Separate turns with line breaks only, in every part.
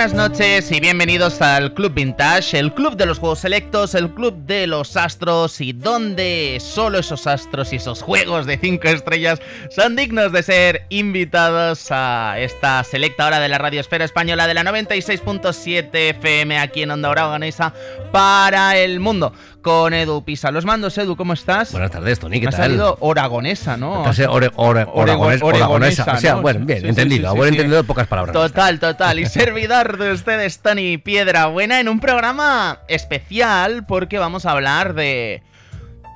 Buenas noches y bienvenidos al Club Vintage, el club de los juegos selectos, el club de los astros. Y donde solo esos astros y esos juegos de 5 estrellas son dignos de ser invitados a esta selecta hora de la Radio Esfera Española de la 96.7 FM aquí en Onda Aragonesa para el mundo con Edu Pisa. Los mandos, Edu, ¿cómo estás?
Buenas tardes, Tony, ¿qué
tal? Ha salido oragonesa, ¿no?
oragonesa, O sea, bueno, bien, entendido. Sí, buen entendido, pocas palabras.
Total, total. Y servidor de ustedes, Tony Piedra Buena, en un programa especial porque vamos a hablar de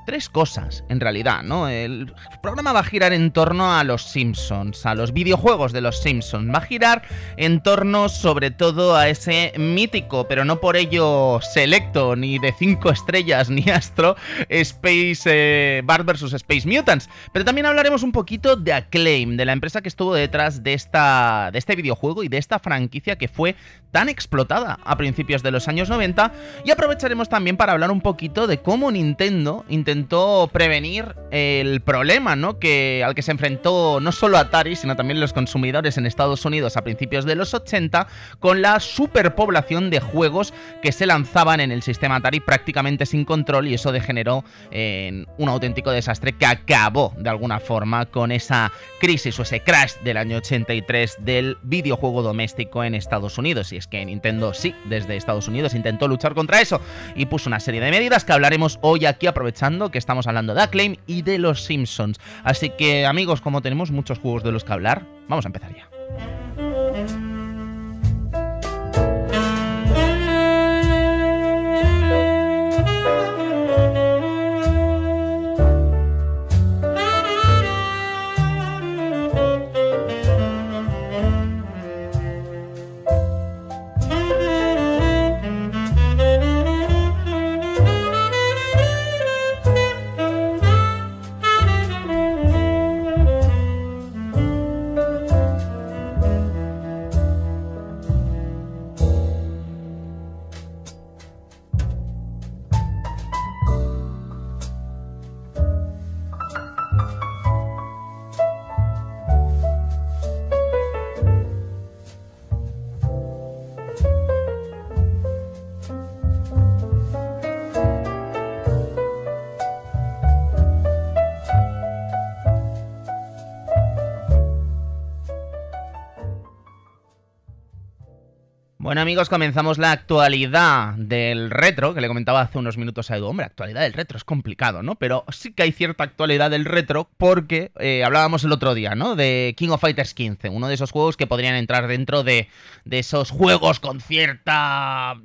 tres cosas, en realidad, ¿no? El programa va a girar en torno a los Simpsons, a los videojuegos de los Simpsons. Va a girar en torno sobre todo a ese mítico, pero no por ello selecto, ni de cinco estrellas, ni astro, Space eh, Bart vs. Space Mutants. Pero también hablaremos un poquito de Acclaim, de la empresa que estuvo detrás de, esta, de este videojuego y de esta franquicia que fue tan explotada a principios de los años 90. Y aprovecharemos también para hablar un poquito de cómo Nintendo intentó intentó prevenir el problema, ¿no? Que, al que se enfrentó no solo Atari, sino también los consumidores en Estados Unidos a principios de los 80, con la superpoblación de juegos que se lanzaban en el sistema Atari prácticamente sin control y eso degeneró en un auténtico desastre que acabó de alguna forma con esa crisis o ese crash del año 83 del videojuego doméstico en Estados Unidos. Y es que Nintendo sí, desde Estados Unidos intentó luchar contra eso y puso una serie de medidas que hablaremos hoy aquí aprovechando que estamos hablando de Acclaim y de los Simpsons. Así que amigos, como tenemos muchos juegos de los que hablar, vamos a empezar ya. Bueno amigos, comenzamos la actualidad del retro, que le comentaba hace unos minutos a Edu. Hombre, actualidad del retro es complicado, ¿no? Pero sí que hay cierta actualidad del retro porque eh, hablábamos el otro día, ¿no? De King of Fighters 15, uno de esos juegos que podrían entrar dentro de, de esos juegos con cierta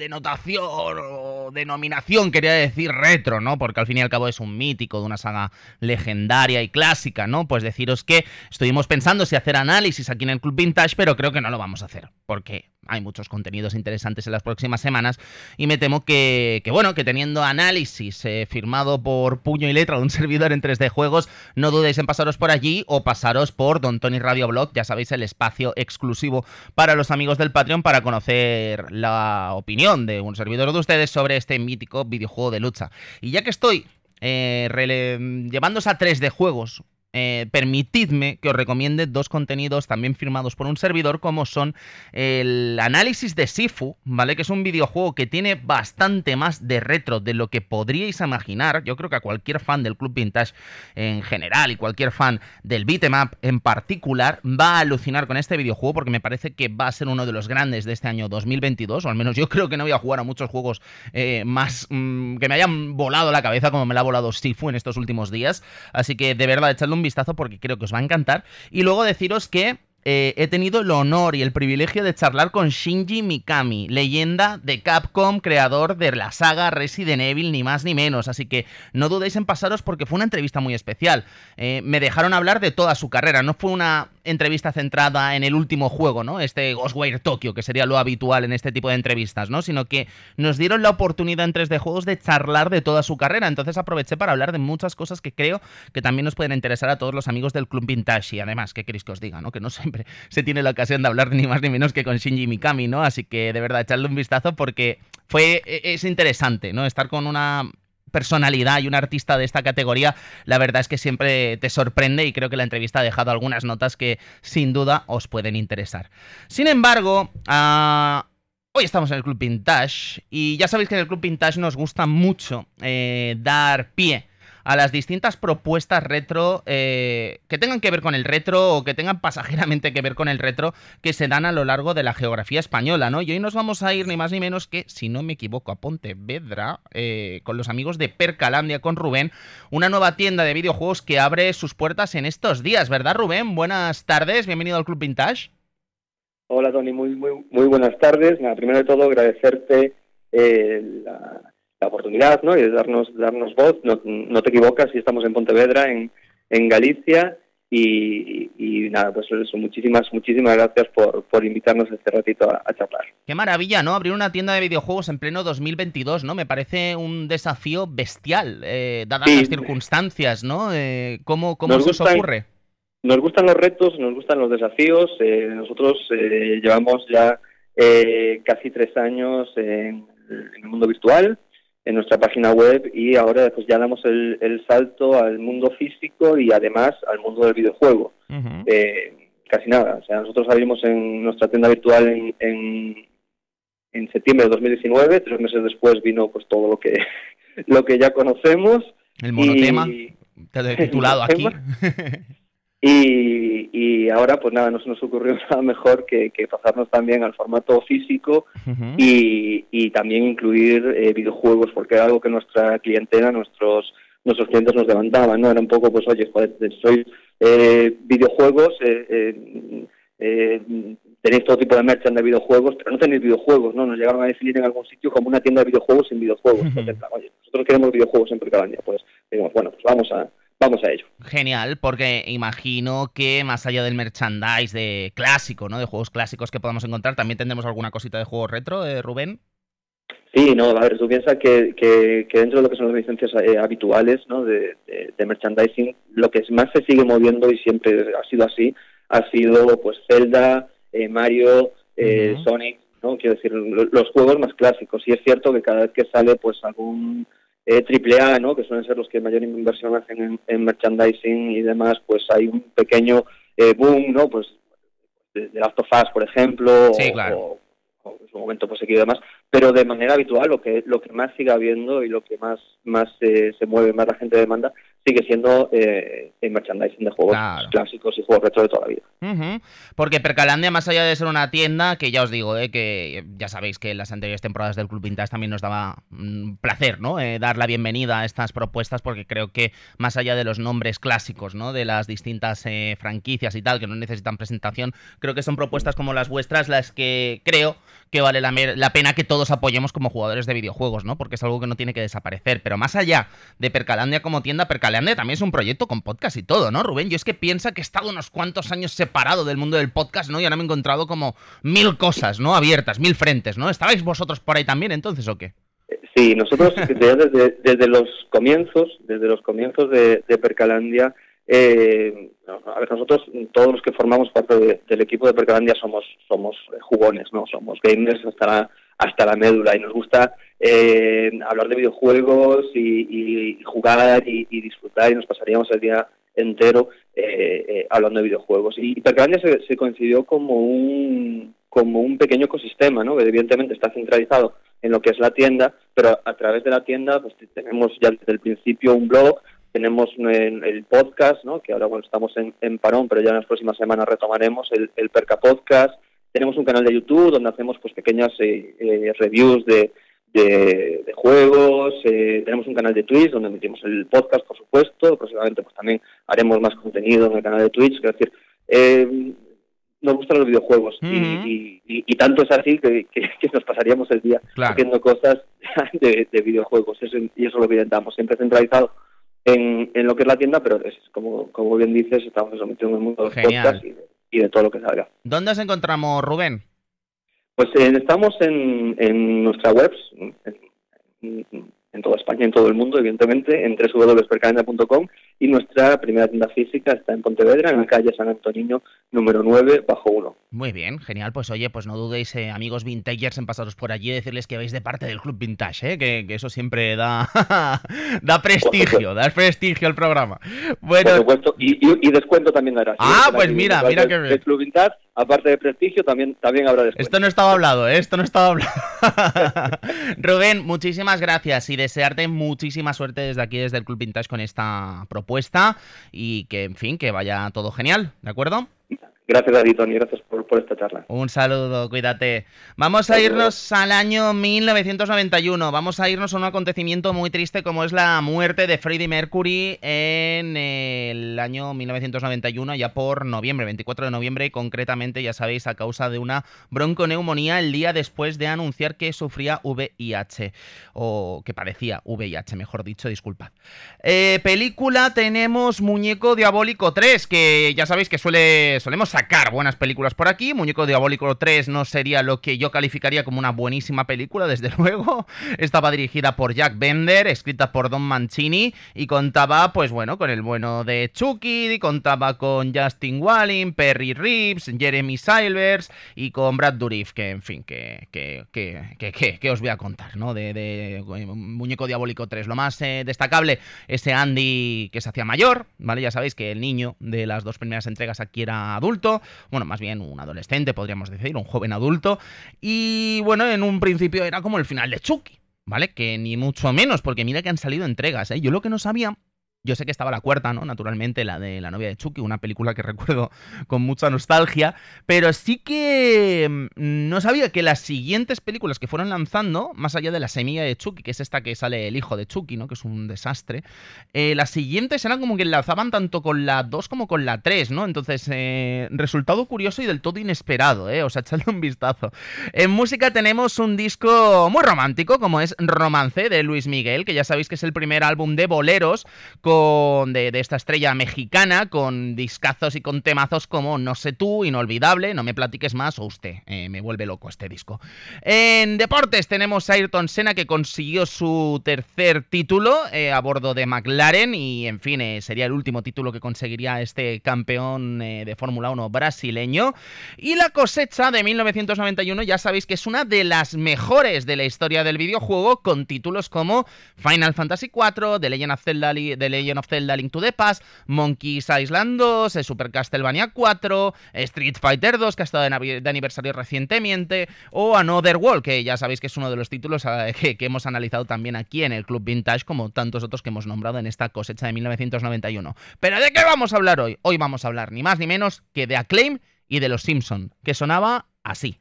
denotación o denominación, quería decir retro, ¿no? Porque al fin y al cabo es un mítico de una saga legendaria y clásica, ¿no? Pues deciros que estuvimos pensando si hacer análisis aquí en el Club Vintage, pero creo que no lo vamos a hacer, porque hay muchos contenidos interesantes en las próximas semanas y me temo que, bueno, que teniendo análisis eh, firmado por puño y letra de un servidor en 3D Juegos, no dudéis en pasaros por allí o pasaros por Don Tony Radio Blog, ya sabéis, el espacio exclusivo para los amigos del Patreon para conocer la opinión de un servidor de ustedes sobre este mítico videojuego de lucha. Y ya que estoy eh, llevándose a 3D Juegos eh, permitidme que os recomiende dos contenidos también firmados por un servidor, como son el análisis de Sifu, ¿vale? Que es un videojuego que tiene bastante más de retro de lo que podríais imaginar. Yo creo que a cualquier fan del Club Vintage en general y cualquier fan del beat'em en particular va a alucinar con este videojuego porque me parece que va a ser uno de los grandes de este año 2022, o al menos yo creo que no voy a jugar a muchos juegos eh, más mm, que me hayan volado la cabeza como me la ha volado Sifu en estos últimos días. Así que de verdad, echadle un vistazo porque creo que os va a encantar. Y luego deciros que eh, he tenido el honor y el privilegio de charlar con Shinji Mikami, leyenda de Capcom, creador de la saga Resident Evil, ni más ni menos. Así que no dudéis en pasaros porque fue una entrevista muy especial. Eh, me dejaron hablar de toda su carrera, no fue una entrevista centrada en el último juego, ¿no? Este Ghostwire Tokyo, que sería lo habitual en este tipo de entrevistas, ¿no? Sino que nos dieron la oportunidad en 3D Juegos de charlar de toda su carrera. Entonces aproveché para hablar de muchas cosas que creo que también nos pueden interesar a todos los amigos del Club Vintage. Y además, ¿qué queréis que os diga, no? Que no siempre se tiene la ocasión de hablar ni más ni menos que con Shinji Mikami, ¿no? Así que de verdad, echarle un vistazo porque fue, e, es interesante, ¿no? Estar con una personalidad y un artista de esta categoría, la verdad es que siempre te sorprende y creo que la entrevista ha dejado algunas notas que sin duda os pueden interesar. Sin embargo, uh, hoy estamos en el Club Vintage y ya sabéis que en el Club Vintage nos gusta mucho eh, dar pie a las distintas propuestas retro eh, que tengan que ver con el retro o que tengan pasajeramente que ver con el retro que se dan a lo largo de la geografía española, ¿no? Y hoy nos vamos a ir ni más ni menos que, si no me equivoco, a Pontevedra, eh, con los amigos de Percalandia, con Rubén, una nueva tienda de videojuegos que abre sus puertas en estos días, ¿verdad, Rubén? Buenas tardes, bienvenido al Club Vintage.
Hola, Tony, muy, muy, muy buenas tardes. Primero de todo, agradecerte eh, la, la oportunidad ¿no? y de darnos, darnos voz. No, no te equivocas si estamos en Pontevedra, en, en Galicia. Y, y, nada, pues eso, muchísimas, muchísimas gracias por, por invitarnos este ratito a, a, charlar.
Qué maravilla, ¿no? Abrir una tienda de videojuegos en pleno 2022, ¿no? Me parece un desafío bestial, eh, dadas sí. las circunstancias, ¿no? Eh, ¿Cómo, cómo se os ocurre?
Nos gustan los retos, nos gustan los desafíos. Eh, nosotros eh, llevamos ya eh, casi tres años en, en el mundo virtual en nuestra página web y ahora pues ya damos el, el, salto al mundo físico y además al mundo del videojuego. Uh -huh. eh, casi nada, o sea, nosotros abrimos en nuestra tienda virtual en, en, en, septiembre de 2019, tres meses después vino pues todo lo que lo que ya conocemos.
El monotema, y... te lo he titulado aquí.
Y, y, ahora, pues nada, no se nos ocurrió nada mejor que, que pasarnos también al formato físico uh -huh. y, y, también incluir eh, videojuegos, porque era algo que nuestra clientela, nuestros nuestros clientes nos demandaban, ¿no? Era un poco, pues, oye, joder, soy eh, videojuegos, eh, eh, eh, tenéis todo tipo de merchant de videojuegos, pero no tenéis videojuegos, ¿no? Nos llegaron a definir en algún sitio como una tienda de videojuegos sin videojuegos. Uh -huh. Entonces, oye, nosotros queremos videojuegos en Percalandia, pues, digamos, bueno, pues vamos a vamos a ello.
Genial, porque imagino que más allá del merchandise de clásico, ¿no? De juegos clásicos que podamos encontrar, también tendremos alguna cosita de juegos retro, eh, Rubén.
Sí, no, a ver, tú piensas que, que, que, dentro de lo que son las licencias eh, habituales ¿no? de, de, de, merchandising, lo que más se sigue moviendo y siempre ha sido así, ha sido pues Zelda, eh, Mario, eh, uh -huh. Sonic, ¿no? Quiero decir, los juegos más clásicos. Y es cierto que cada vez que sale pues algún eh, AAA, ¿no? que suelen ser los que mayor inversión hacen en, en merchandising y demás, pues hay un pequeño eh, boom, ¿no? Pues de, de Last of Us, por ejemplo,
sí, claro.
o, o, en su momento pues seguido demás, pero de manera habitual lo que lo que más sigue habiendo y lo que más más eh, se mueve, más la gente demanda, sigue siendo eh, el merchandising de juegos claro. clásicos y juegos retro de toda la vida.
Uh -huh. Porque Percalandia, más allá de ser una tienda, que ya os digo, eh, que ya sabéis que en las anteriores temporadas del Club Vintage también nos daba mm, placer, ¿no? Eh, dar la bienvenida a estas propuestas, porque creo que más allá de los nombres clásicos, ¿no? De las distintas eh, franquicias y tal, que no necesitan presentación, creo que son propuestas como las vuestras las que creo que vale la, la pena que todos apoyemos como jugadores de videojuegos, ¿no? Porque es algo que no tiene que desaparecer. Pero más allá de Percalandia como tienda, Percalandia también es un proyecto con podcast y todo, ¿no, Rubén? Yo es que piensa que he estado unos cuantos años separado del mundo del podcast, ¿no? Y ahora me he encontrado como mil cosas, ¿no? Abiertas, mil frentes, ¿no? ¿Estabais vosotros por ahí también entonces o qué?
Sí, nosotros desde, desde los comienzos, desde los comienzos de, Percalandia, eh, a ver, nosotros, todos los que formamos parte de, del equipo de Percalandia somos, somos jugones, ¿no? Somos gamers hasta la, hasta la médula y nos gusta eh, hablar de videojuegos y, jugar y, disfrutar y nos pasaríamos el día entero eh, eh, hablando de videojuegos. Y Percalandia se, se coincidió como un, como un pequeño ecosistema, ¿no? Que evidentemente está centralizado en lo que es la tienda, pero a través de la tienda pues tenemos ya desde el principio un blog, tenemos el, el podcast, ¿no? que ahora bueno estamos en, en, parón, pero ya en las próximas semanas retomaremos el, el, Perca Podcast. Tenemos un canal de YouTube donde hacemos pues pequeñas eh, eh, reviews de, de, de juegos. Eh, tenemos un canal de Twitch donde emitimos el podcast, por supuesto. Próximamente pues también haremos más contenido en el canal de Twitch. Es decir, nos gustan los videojuegos y, tanto es así que, nos pasaríamos el día haciendo cosas de, videojuegos eso, y eso lo que intentamos, siempre centralizado en, en, lo que es la tienda, pero es como, como bien dices, estamos sometidos en el mundo de los podcasts y de, todo lo que salga.
¿Dónde os encontramos, Rubén?
Pues eh, estamos en, en nuestra web, en toda España, en todo el mundo, evidentemente, en www.percalenda.com y nuestra primera tienda física está en Pontevedra, en la calle San Antonio, número 9, bajo 1.
Muy bien, genial. Pues oye, pues no dudéis, eh, amigos vintagers, en pasaros por allí y decirles que vais de parte del Club Vintage, eh, que, eso siempre da, da prestigio, da prestigio al programa.
Bueno, Y, descuento también dará.
Ah, pues mira, mira que
El Club Vintage aparte de prestigio, también, también habrá descuento.
Esto no estaba hablado, ¿eh? esto no estaba hablado. Rubén, muchísimas gracias y desearte muchísima suerte desde aquí, desde el Club Vintage, con esta propuesta y que, en fin, que vaya todo genial, ¿de acuerdo?
Gracias a ti, Tony. Gracias por, esta charla.
Un saludo, cuídate. Vamos a irnos al año 1991. Vamos a irnos a un acontecimiento muy triste como es la muerte de Freddie Mercury en el año 1991, ya por noviembre, 24 de noviembre, concretamente, ya sabéis, a causa de una bronconeumonía el día después de anunciar que sufría VIH, o que padecía VIH, mejor dicho, disculpad. Eh, película tenemos Muñeco Diabólico 3, que ya sabéis que suele, solemos sacar buenas películas por aquí. Muñeco Diabólico 3 no sería lo que yo calificaría como una buenísima película, desde luego. Estaba dirigida por Jack Bender, escrita por Don Mancini y contaba, pues bueno, con el bueno de Chucky, contaba con Justin Walling, Perry Reeves, Jeremy Silvers y con Brad Dourif, que en fin, que, que, que, que, os voy a contar, ¿no? De, de, Muñeco Diabólico 3. Lo más eh, destacable, ese Andy que se hacía mayor, ¿vale? Ya sabéis que el niño de las dos primeras entregas aquí era adulto bueno, más bien un adolescente, podríamos decir, un joven adulto, y bueno, en un principio era como el final de Chucky, ¿vale? Que ni mucho menos, porque mira que han salido entregas, ¿eh? Yo lo que no sabía yo sé que estaba la cuarta, ¿no? Naturalmente, la de La novia de Chucky, una película que recuerdo con mucha nostalgia, pero sí que mm, no sabía que las siguientes películas que fueron lanzando, más allá de La semilla de Chucky, que es esta que sale el hijo de Chucky, ¿no? Que es un desastre, eh, las siguientes eran como que enlazaban tanto con la 2 como con la 3, ¿no? Entonces, eh, resultado curioso y del todo inesperado, ¿eh? O sea, echadle un vistazo. En música tenemos un disco muy romántico, como es Romance de Luis Miguel, que ya sabéis que es el primer álbum de boleros, de, esta estrella mexicana, con discazos y con temazos como No sé tú, Inolvidable, No me platiques más o Usted. Eh, me vuelve loco este disco. En deportes tenemos a Ayrton Senna que consiguió su tercer título eh, a bordo de McLaren y en fin, eh, sería el último título que conseguiría este campeón de Fórmula 1 brasileño. Y la cosecha de 1991 ya sabéis que es una de las mejores de la historia del videojuego con títulos como Final Fantasy IV, The Legend of Zelda, The Legend of Zelda Link to the Past, Monkeys Island 2, Super Castlevania 4, Street Fighter 2, que ha estado de aniversario recientemente, o Another World, que ya sabéis que es uno de los títulos eh, que, que hemos analizado también aquí en el Club Vintage, como tantos otros que hemos nombrado en esta cosecha de 1991. Pero ¿de qué vamos a hablar hoy? Hoy vamos a hablar ni más ni menos que de Acclaim y de los Simpson, que sonaba así.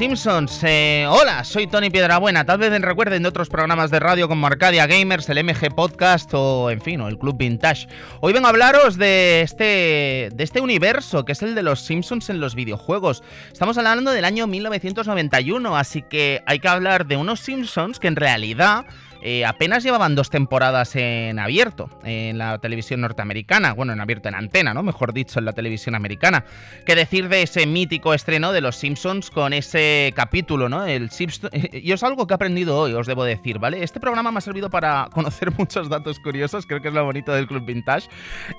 Simpsons. Eh, hola, soy Tony Piedrabuena. Tal vez recuerden de otros programas de radio como Arcadia Gamers, el MG Podcast o, en fin, o el Club Vintage. Hoy vengo a hablaros de este, de este universo que es el de los Simpsons en los videojuegos. Estamos hablando del año 1991, así que hay que hablar de unos Simpsons que en realidad eh, apenas llevaban dos temporadas en abierto, en la televisión norteamericana, bueno, en abierto en antena, ¿no? Mejor dicho, en la televisión americana. ¿Qué decir de ese mítico estreno de Los Simpsons con ese capítulo, ¿no? El Simpson... Y es algo que he aprendido hoy, os debo decir, ¿vale? Este programa me ha servido para conocer muchos datos curiosos, creo que es lo bonito del Club Vintage.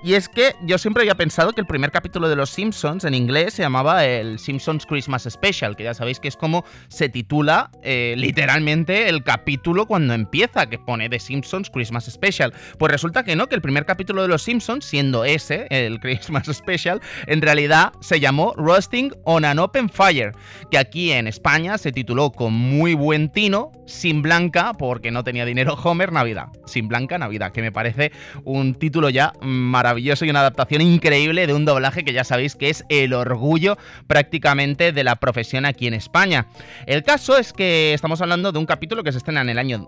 Y es que yo siempre había pensado que el primer capítulo de Los Simpsons en inglés se llamaba el Simpsons Christmas Special, que ya sabéis que es como se titula eh, literalmente el capítulo cuando empieza, que pone The Simpsons Christmas Special. Pues resulta que no, que el primer capítulo de Los Simpsons, siendo ese, el Christmas Special, en realidad se llamó Roasting on an Open Fire, que aquí en España se tituló con muy buen tino, sin blanca, porque no tenía dinero Homer, Navidad. Sin blanca, Navidad, que me parece un título ya maravilloso y una adaptación increíble de un doblaje que ya sabéis que es el orgullo prácticamente de la profesión aquí en España. El caso es que estamos hablando de un capítulo que se estrena en el año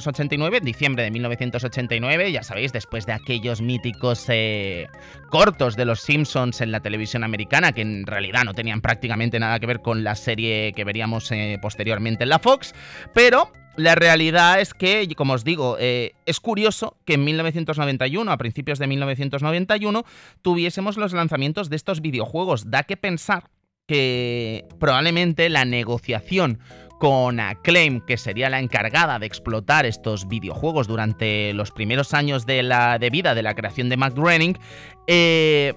1989, diciembre de 1989, ya sabéis, después de aquellos míticos eh, cortos de los Simpsons en la televisión americana, que en realidad no tenían prácticamente nada que ver con la serie que veríamos eh, posteriormente en la Fox, pero la realidad es que, como os digo, eh, es curioso que en 1991, a principios de 1991, tuviésemos los lanzamientos de estos videojuegos. Da que pensar que probablemente la negociación con Acclaim, que sería la encargada de explotar estos videojuegos durante los primeros años de, la, de vida de la creación de Mac eh,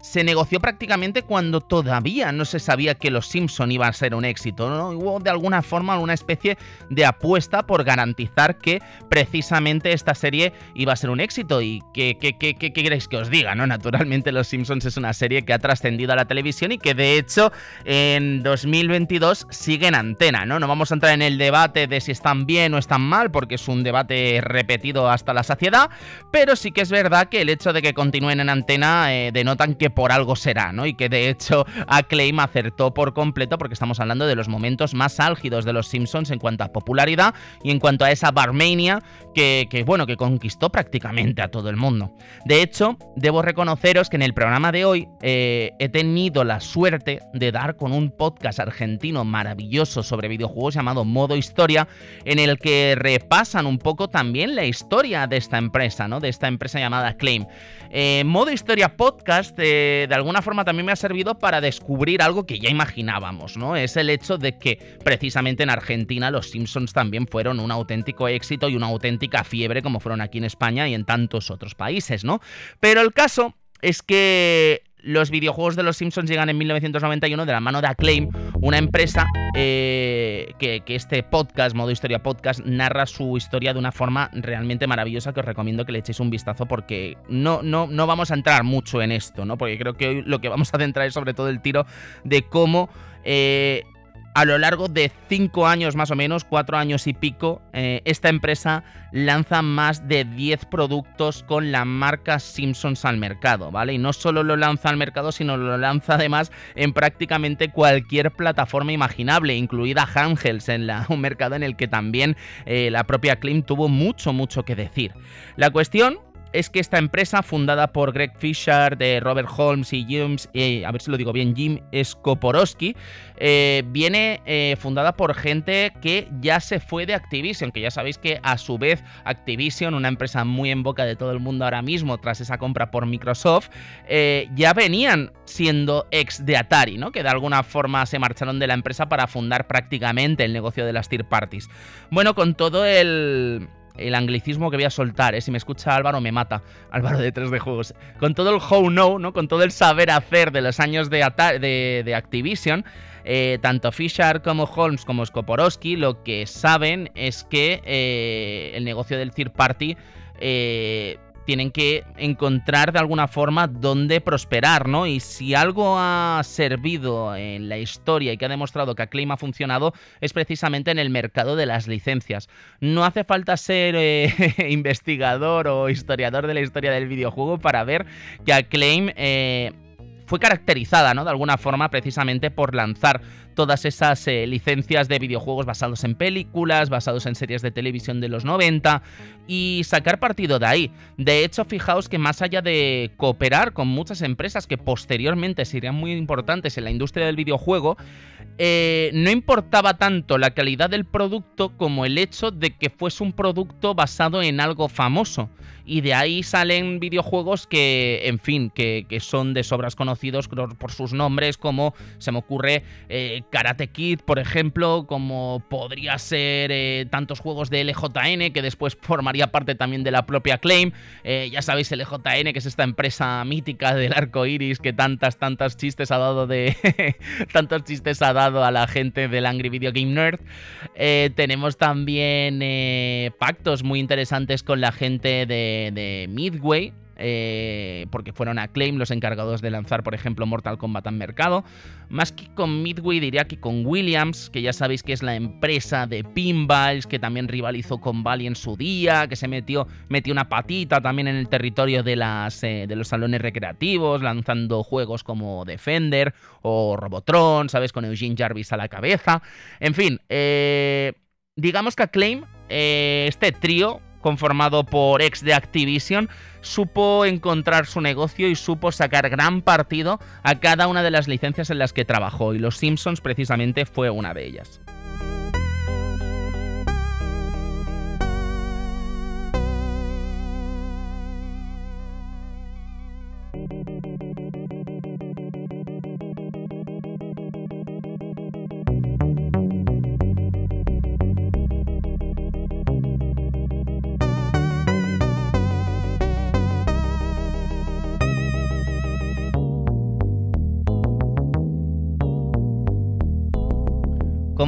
se negoció prácticamente cuando todavía no se sabía que Los Simpson iba a ser un éxito, ¿no? Hubo de alguna forma una especie de apuesta por garantizar que precisamente esta serie iba a ser un éxito. ¿Y qué, qué, queréis que os diga, no? Naturalmente Los Simpsons es una serie que ha trascendido a la televisión y que de hecho en 2022 sigue en antena, ¿no? No vamos a entrar en el debate de si están bien o están mal, porque es un debate repetido hasta la saciedad, pero sí que es verdad que el hecho de que continúen en antena eh, denotan que por algo será, ¿no? Y que de hecho Acclaim acertó por completo porque estamos hablando de los momentos más álgidos de los Simpsons en cuanto a popularidad y en cuanto a esa Barmania que, bueno, que conquistó prácticamente a todo el mundo. De hecho, debo reconoceros que en el programa de hoy eh, he tenido la suerte de dar con un podcast argentino maravilloso sobre videojuegos llamado Modo Historia, en el que repasan un poco también la historia de esta empresa, ¿no? De esta empresa llamada Acclaim. Eh, modo Historia Podcast eh, de alguna forma también me ha servido para descubrir algo que ya imaginábamos, ¿no? Es el hecho de que precisamente en Argentina los Simpsons también fueron un auténtico éxito y una auténtica fiebre como fueron aquí en España y en tantos otros países, ¿no? Pero el caso es que los videojuegos de los Simpsons llegan en 1991 de la mano de Acclaim, una empresa eh, que, este podcast, modo historia podcast, narra su historia de una forma realmente maravillosa que os recomiendo que le echéis un vistazo porque no, no, no vamos a entrar mucho en esto, ¿no? Porque creo que hoy lo que vamos a centrar es sobre todo el tiro de cómo... Eh, a lo largo de cinco años más o menos, cuatro años y pico, eh, esta empresa lanza más de 10 productos con la marca Simpsons al mercado, ¿vale? Y no solo lo lanza al mercado, sino lo lanza además en prácticamente cualquier plataforma imaginable, incluida Handhelds, en un mercado en el que también eh, la propia Klim tuvo mucho, mucho que decir. La cuestión es que esta empresa, fundada por Greg Fisher, de Robert Holmes y James, eh, a ver si lo digo bien, Jim Skoporowski, eh, viene eh, fundada por gente que ya se fue de Activision, que ya sabéis que a su vez Activision, una empresa muy en boca de todo el mundo ahora mismo tras esa compra por Microsoft, ya venían siendo ex de Atari, ¿no? Que de alguna forma se marcharon de la empresa para fundar prácticamente el negocio de las tier parties. Bueno, con todo el el anglicismo que voy a soltar, ¿eh? si me escucha Álvaro me mata, Álvaro de 3D Juegos. Con todo el how know, ¿no? con todo el saber hacer de los años de, de, Activision, eh, tanto Fisher como Holmes como Skoporowski lo que saben es que eh, el negocio del third party eh, tienen que encontrar de alguna forma dónde prosperar, ¿no? Y si algo ha servido en la historia y que ha demostrado que Acclaim ha funcionado es precisamente en el mercado de las licencias. No hace falta ser eh, investigador o historiador de la historia del videojuego para ver que Acclaim... Eh, fue caracterizada, ¿no? De alguna forma, precisamente por lanzar todas esas eh, licencias de videojuegos basados en películas, basados en series de televisión de los 90 y sacar partido de ahí. De hecho, fijaos que más allá de cooperar con muchas empresas que posteriormente serían muy importantes en la industria del videojuego, eh, no importaba tanto la calidad del producto como el hecho de que fuese un producto basado en algo famoso. Y de ahí salen videojuegos que, en fin, que, son de sobras conocidos por sus nombres, como se me ocurre eh, Karate Kid, por ejemplo, como podría ser eh, tantos juegos de LJN, que después formaría parte también de la propia Claim. ya sabéis, LJN, que es esta empresa mítica del arco iris que tantas, tantas chistes ha dado de. tantos chistes ha dado a la gente del Angry Video Game Nerd. Eh, tenemos también eh, pactos muy interesantes con la gente de Midway, eh, porque fueron Acclaim los encargados de lanzar, por ejemplo, Mortal Kombat al mercado. Más que con Midway, diría que con Williams, que ya sabéis que es la empresa de pinballs, que también rivalizó con Bally en su día, que se metió, metió una patita también en el territorio de, las, eh, de los salones recreativos, lanzando juegos como Defender o Robotron, ¿sabes? Con Eugene Jarvis a la cabeza. En fin, eh, digamos que Acclaim, este trío conformado por ex de Activision, supo encontrar su negocio y supo sacar gran partido a cada una de las licencias en las que trabajó, y Los Simpsons precisamente fue una de ellas.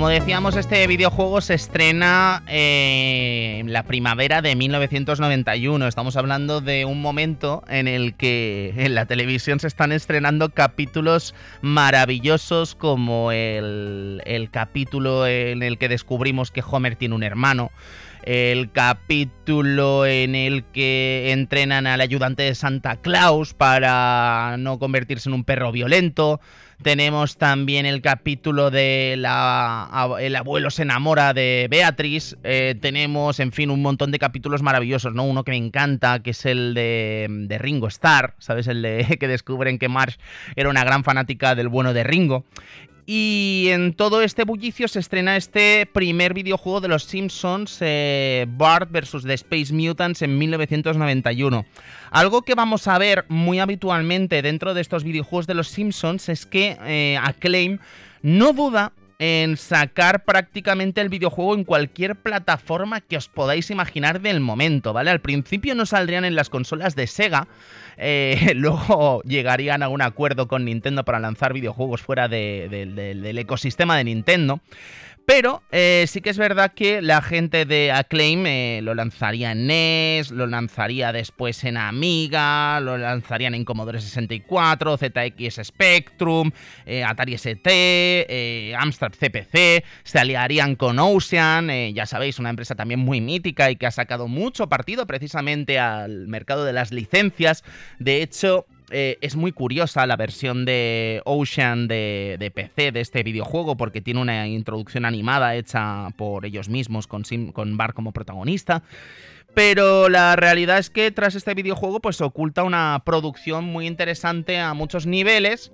Como decíamos, este videojuego se estrena eh, en la primavera de 1991. Estamos hablando de un momento en el que en la televisión se están estrenando capítulos maravillosos como el, el capítulo en el que descubrimos que Homer tiene un hermano el capítulo en el que entrenan al ayudante de Santa Claus para no convertirse en un perro violento. Tenemos también el capítulo de la, el abuelo se enamora de Beatriz. Eh, tenemos, en fin, un montón de capítulos maravillosos, ¿no? Uno que me encanta, que es el de, de Ringo Starr, ¿sabes? El de que descubren que Marsh era una gran fanática del bueno de Ringo. Y en todo este bullicio se estrena este primer videojuego de los Simpsons, eh, Bart vs. The Space Mutants en 1991. Algo que vamos a ver muy habitualmente dentro de estos videojuegos de los Simpsons es que eh, Acclaim no duda en sacar prácticamente el videojuego en cualquier plataforma que os podáis imaginar del momento, ¿vale? Al principio no saldrían en las consolas de Sega, eh, luego llegarían a un acuerdo con Nintendo para lanzar videojuegos fuera del ecosistema de Nintendo. Pero eh, sí que es verdad que la gente de Acclaim eh, lo lanzaría en NES, lo lanzaría después en Amiga, lo lanzarían en Commodore 64, ZX Spectrum, eh, Atari ST, Amstrad CPC, se aliarían con Ocean, ya sabéis, una empresa también muy mítica y que ha sacado mucho partido precisamente al mercado de las licencias. De hecho, eh, es muy curiosa la versión de Ocean de, PC de este videojuego porque tiene una introducción animada hecha por ellos mismos con, con Bar como protagonista. Pero la realidad es que tras este videojuego pues oculta una producción muy interesante a muchos niveles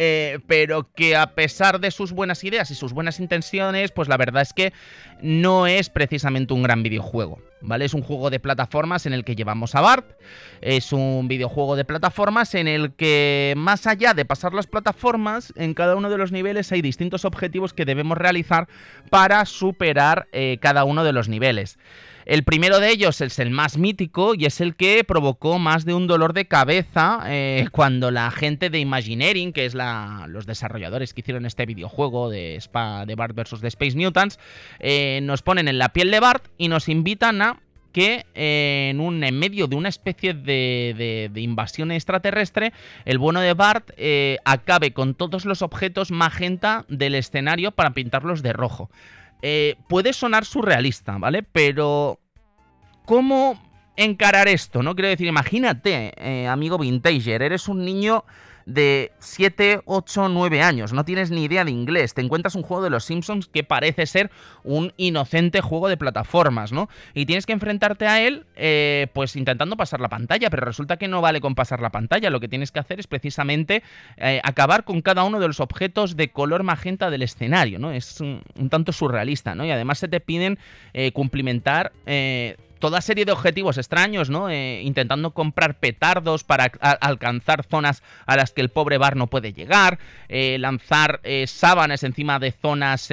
eh, pero que a pesar de sus buenas ideas y sus buenas intenciones, pues la verdad es que no es precisamente un gran videojuego, ¿vale? Es un juego de plataformas en el que llevamos a Bart, es un videojuego de plataformas en el que más allá de pasar las plataformas, en cada uno de los niveles hay distintos objetivos que debemos realizar para superar eh, cada uno de los niveles. El primero de ellos es el más mítico y es el que provocó más de un dolor de cabeza eh, cuando la gente de Imagineering, que es los desarrolladores que hicieron este videojuego de, de Bart vs. The Space Mutants, eh, nos ponen en la piel de Bart y nos invitan a que eh, en, un, en medio de una especie de, invasión extraterrestre, el bueno de Bart acabe con todos los objetos magenta del escenario para pintarlos de rojo. Eh, puede sonar surrealista, ¿vale? Pero, ¿cómo encarar esto? No quiero decir, imagínate, eh, amigo Vintager, eres un niño de 7, 8, 9 años, no tienes ni idea de inglés, te encuentras un juego de los Simpsons que parece ser un inocente juego de plataformas, ¿no? Y tienes que enfrentarte a él, eh, pues intentando pasar la pantalla, pero resulta que no vale con pasar la pantalla, lo que tienes que hacer es precisamente eh, acabar con cada uno de los objetos de color magenta del escenario, ¿no? Es un, tanto surrealista, ¿no? Y además se te piden eh, cumplimentar toda serie de objetivos extraños, ¿no? Eh, intentando comprar petardos para alcanzar zonas a las que el pobre bar no puede llegar, eh, lanzar eh, sábanas encima de zonas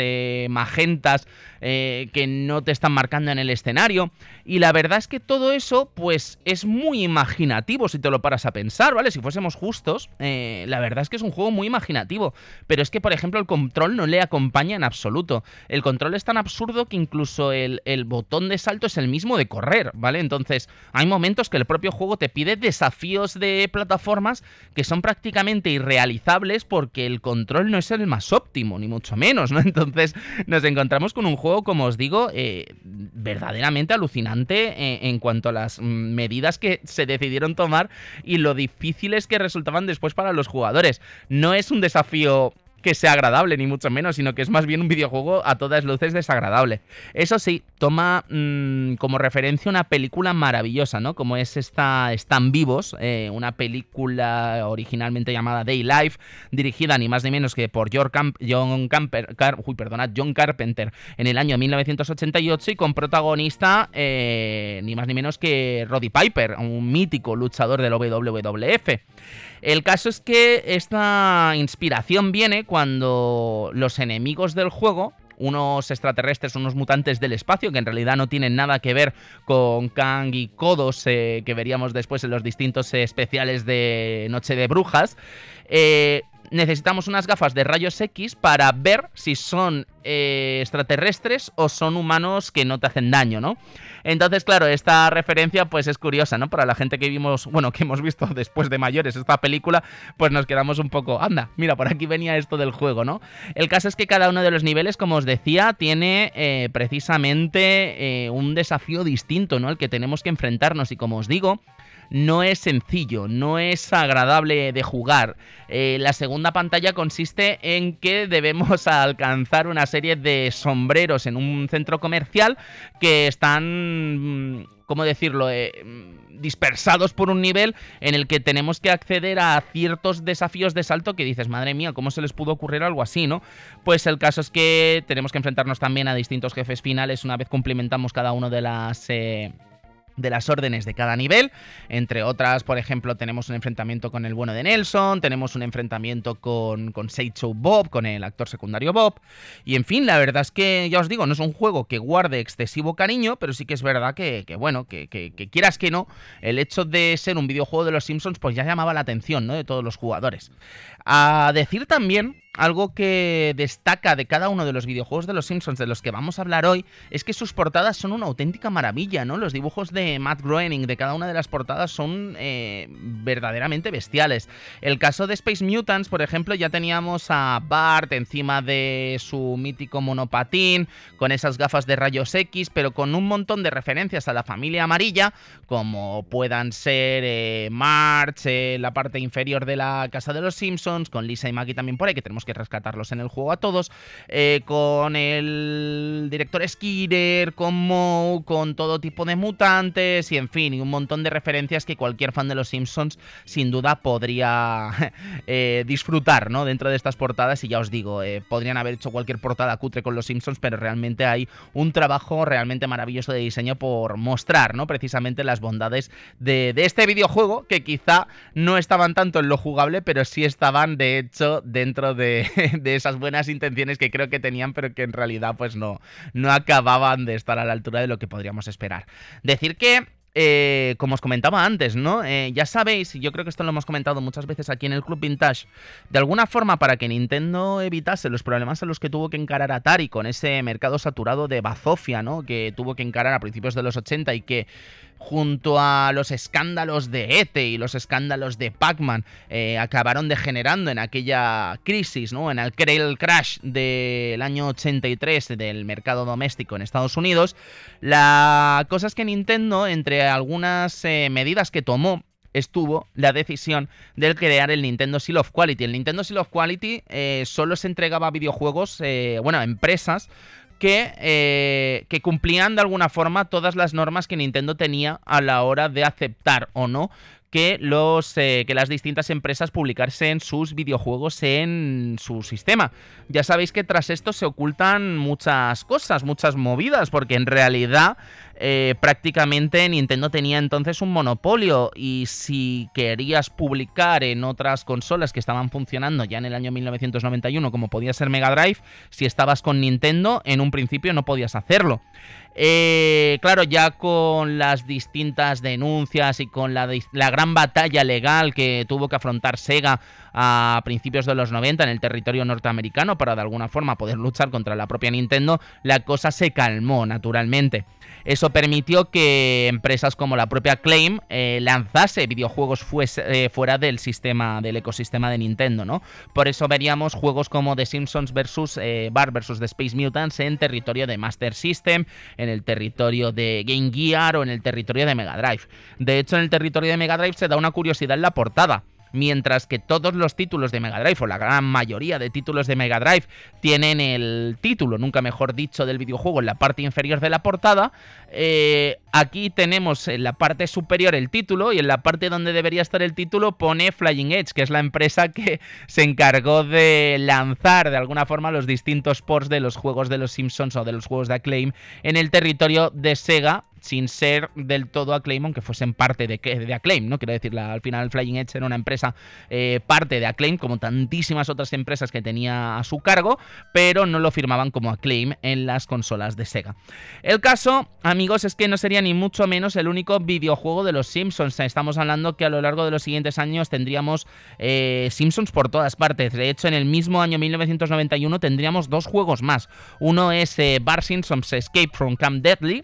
magentas que no te están marcando en el escenario. Y la verdad es que todo eso, pues, es muy imaginativo si te lo paras a pensar, ¿vale? Si fuésemos justos, la verdad es que es un juego muy imaginativo. Pero es que, por ejemplo, el control no le acompaña en absoluto. El control es tan absurdo que incluso el, el botón de salto es el mismo de correr, ¿vale? Entonces, hay momentos que el propio juego te pide desafíos de plataformas que son prácticamente irrealizables porque el control no es el más óptimo, ni mucho menos, ¿no? Entonces, nos encontramos con un juego, como os digo, eh, verdaderamente alucinante eh, en cuanto a las medidas que se decidieron tomar y lo difíciles que resultaban después para los jugadores. No es un desafío que sea agradable, ni mucho menos, sino que es más bien un videojuego a todas luces desagradable. Eso sí, toma mm, como referencia una película maravillosa, ¿no? Como es esta Están Vivos, eh, una película originalmente llamada Day Life, dirigida ni más ni menos que por John, Camper, perdona, John Carpenter en el año 1988 y con protagonista eh, ni más ni menos que Roddy Piper, un mítico luchador del WWF. El caso es que esta inspiración viene cuando los enemigos del juego unos extraterrestres, unos mutantes del espacio, que en realidad no tienen nada que ver con Kang y Kodos, eh, que veríamos después en los distintos especiales de Noche de Brujas. Eh, necesitamos unas gafas de rayos X para ver si son eh, extraterrestres o son humanos que no te hacen daño, ¿no? Entonces, claro, esta referencia pues es curiosa, ¿no? Para la gente que vimos, bueno, que hemos visto después de mayores esta película, pues nos quedamos un poco, anda, mira, por aquí venía esto del juego, ¿no? El caso es que cada uno de los niveles, como os decía, tiene eh, precisamente eh, un desafío distinto, ¿no? El que tenemos que enfrentarnos y como os digo, no es sencillo, no es agradable de jugar. Eh, la segunda pantalla consiste en que debemos alcanzar una serie de sombreros en un centro comercial que están, mm, ¿cómo decirlo?, eh, mm, dispersados por un nivel en el que tenemos que acceder a ciertos desafíos de salto que dices, madre mía, ¿cómo se les pudo ocurrir algo así, no? Pues el caso es que tenemos que enfrentarnos también a distintos jefes finales una vez cumplimentamos cada uno de las... Eh, de las órdenes de cada nivel. Entre otras, por ejemplo, tenemos un enfrentamiento con el bueno de Nelson, tenemos un enfrentamiento con, con Seicho Bob, con el actor secundario Bob. Y en fin, la verdad es que, ya os digo, no es un juego que guarde excesivo cariño, pero sí que es verdad que, bueno, que, que, quieras que no, el hecho de ser un videojuego de los Simpsons, pues ya llamaba la atención, ¿no? De todos los jugadores. A decir también algo que destaca de cada uno de los videojuegos de los Simpsons de los que vamos a hablar hoy es que sus portadas son una auténtica maravilla, ¿no? Los dibujos de Matt Groening de cada una de las portadas son eh, verdaderamente bestiales. El caso de Space Mutants, por ejemplo, ya teníamos a Bart encima de su mítico monopatín, con esas gafas de rayos X, pero con un montón de referencias a la familia amarilla, como puedan ser eh, March, eh, la parte inferior de la casa de los Simpsons, con Lisa y Maggie también por ahí, tenemos que rescatarlos en el juego a todos, eh, con el director Skinner, con Moe, con todo tipo de mutantes y en fin, y un montón de referencias que cualquier fan de los Simpsons sin duda podría eh, disfrutar, ¿no? Dentro de estas portadas y ya os digo, eh, podrían haber hecho cualquier portada cutre con los Simpsons, pero realmente hay un trabajo realmente maravilloso de diseño por mostrar, ¿no? Precisamente las bondades de, de este videojuego que quizá no estaban tanto en lo jugable, pero sí estaban de hecho dentro de de, esas buenas intenciones que creo que tenían, pero que en realidad pues no, no acababan de estar a la altura de lo que podríamos esperar. Decir que eh, como os comentaba antes, ¿no? Eh, ya sabéis, y yo creo que esto lo hemos comentado muchas veces aquí en el Club Vintage, de alguna forma para que Nintendo evitase los problemas a los que tuvo que encarar Atari con ese mercado saturado de bazofia, ¿no? Que tuvo que encarar a principios de los 80 y que junto a los escándalos de ETE y los escándalos de Pac-Man, eh, acabaron degenerando en aquella crisis, ¿no? En el crash del año 83 del mercado doméstico en Estados Unidos. La cosa es que Nintendo, entre algunas eh, medidas que tomó, estuvo la decisión de crear el Nintendo Seal of Quality. El Nintendo Seal of Quality eh, solo se entregaba a videojuegos, bueno, a empresas que, eh, que, cumplían de alguna forma todas las normas que Nintendo tenía a la hora de aceptar o no eh, que las distintas empresas publicasen sus videojuegos en su sistema. Ya sabéis que tras esto se ocultan muchas cosas, muchas movidas, porque en realidad eh, prácticamente Nintendo tenía entonces un monopolio y si querías publicar en otras consolas que estaban funcionando ya en el año 1991 como podía ser Mega Drive, si estabas con Nintendo en un principio no podías hacerlo. Eh, claro, ya con las distintas denuncias y con la, la, gran batalla legal que tuvo que afrontar Sega a principios de los 90 en el territorio norteamericano para de alguna forma poder luchar contra la propia Nintendo, la cosa se calmó naturalmente. Eso permitió que empresas como la propia Claim eh, lanzase videojuegos eh, fuera del sistema, del ecosistema de Nintendo, ¿no? Por eso veríamos juegos como The Simpsons vs. Bar vs. The Space Mutants en territorio de Master System, el territorio de Game Gear o en el territorio de Mega Drive. De hecho, en el territorio de Mega Drive se da una curiosidad en la portada mientras que todos los títulos de Mega Drive, o la gran mayoría de títulos de Mega Drive, tienen el título, nunca mejor dicho, del videojuego en la parte inferior de la portada, eh, aquí tenemos en la parte superior el título y en la parte donde debería estar el título pone Flying Edge, que es la empresa que se encargó de lanzar de alguna forma los distintos ports de los juegos de los Simpsons o de los juegos de Acclaim en el territorio de Sega sin ser del todo Acclaim, aunque fuesen parte de, de Acclaim, ¿no? Quiero decir, al final Flying Edge era una empresa eh, parte de Acclaim, como tantísimas otras empresas que tenía a su cargo, pero no lo firmaban como Acclaim en las consolas de Sega. El caso, amigos, es que no sería ni mucho menos el único videojuego de los Simpsons. Estamos hablando que a lo largo de los siguientes años tendríamos eh, Simpsons por todas partes. De hecho, en el mismo año 1991 tendríamos dos juegos más. Uno es eh, Bar Simpsons Escape from Camp Deadly,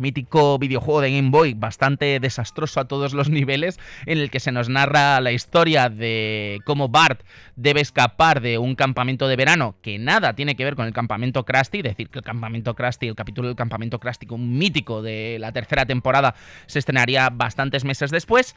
mítico videojuego de Game Boy, bastante desastroso a todos los niveles, en el que se nos narra la historia de cómo Bart debe escapar de un campamento de verano que nada tiene que ver con el campamento Krusty, decir que el campamento Krusty, el capítulo del campamento Krusty, un mítico de la tercera temporada, se estrenaría bastantes meses después.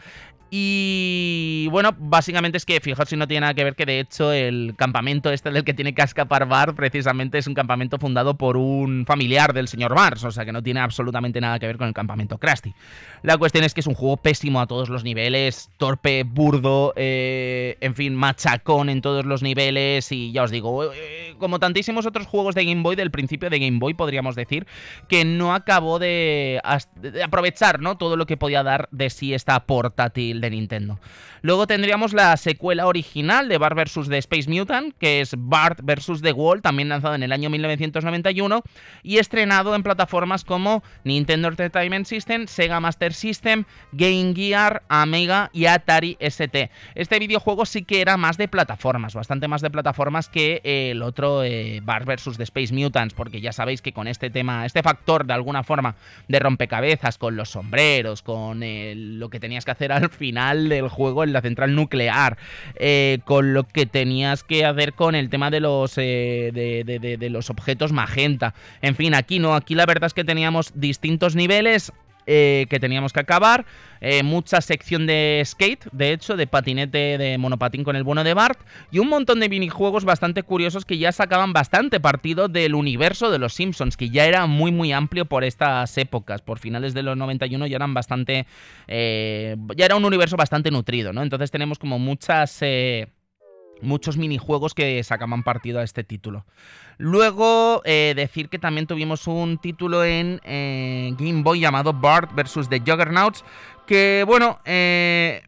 Y bueno, básicamente es que fijaos si no tiene nada que ver que de hecho el campamento este del que tiene que escapar Bart precisamente es un campamento fundado por un familiar del señor Bart, o sea que no tiene absolutamente nada que ver con el campamento Krusty. La cuestión es que es un juego pésimo a todos los niveles, torpe, burdo, eh, en fin, machacón en todos los niveles y ya os digo, eh, como tantísimos otros juegos de Game Boy del principio de Game Boy, podríamos decir, que no acabó de, de aprovechar ¿no? todo lo que podía dar de sí esta portátil de Nintendo. Luego tendríamos la secuela original de Bart vs. The Space Mutant, que es Bart vs. The Wall, también lanzado en el año 1991 y estrenado en plataformas como Nintendo Entertainment System, Sega Master System, Game Gear, Amiga y Atari ST. Este videojuego sí que era más de plataformas, bastante más de plataformas que el otro eh, Bart vs. The Space Mutants, porque ya sabéis que con este tema, este factor de alguna forma de rompecabezas, con los sombreros, con lo que tenías que hacer al final del juego la central nuclear, eh, con lo que tenías que hacer con el tema de los, eh, de los objetos magenta. En fin, aquí no, aquí la verdad es que teníamos distintos niveles eh, que teníamos que acabar. Eh, mucha sección de skate, de hecho, de patinete de monopatín con el bueno de Bart. Y un montón de minijuegos bastante curiosos que ya sacaban bastante partido del universo de los Simpsons, que ya era muy, muy amplio por estas épocas. Por finales de los 91 ya eran bastante. Eh, ya era un universo bastante nutrido, ¿no? Entonces tenemos como muchas muchos minijuegos que sacaban partido a este título. Luego, eh, decir que también tuvimos un título en eh, Game Boy llamado Bart vs. The Juggernauts, que bueno, eh,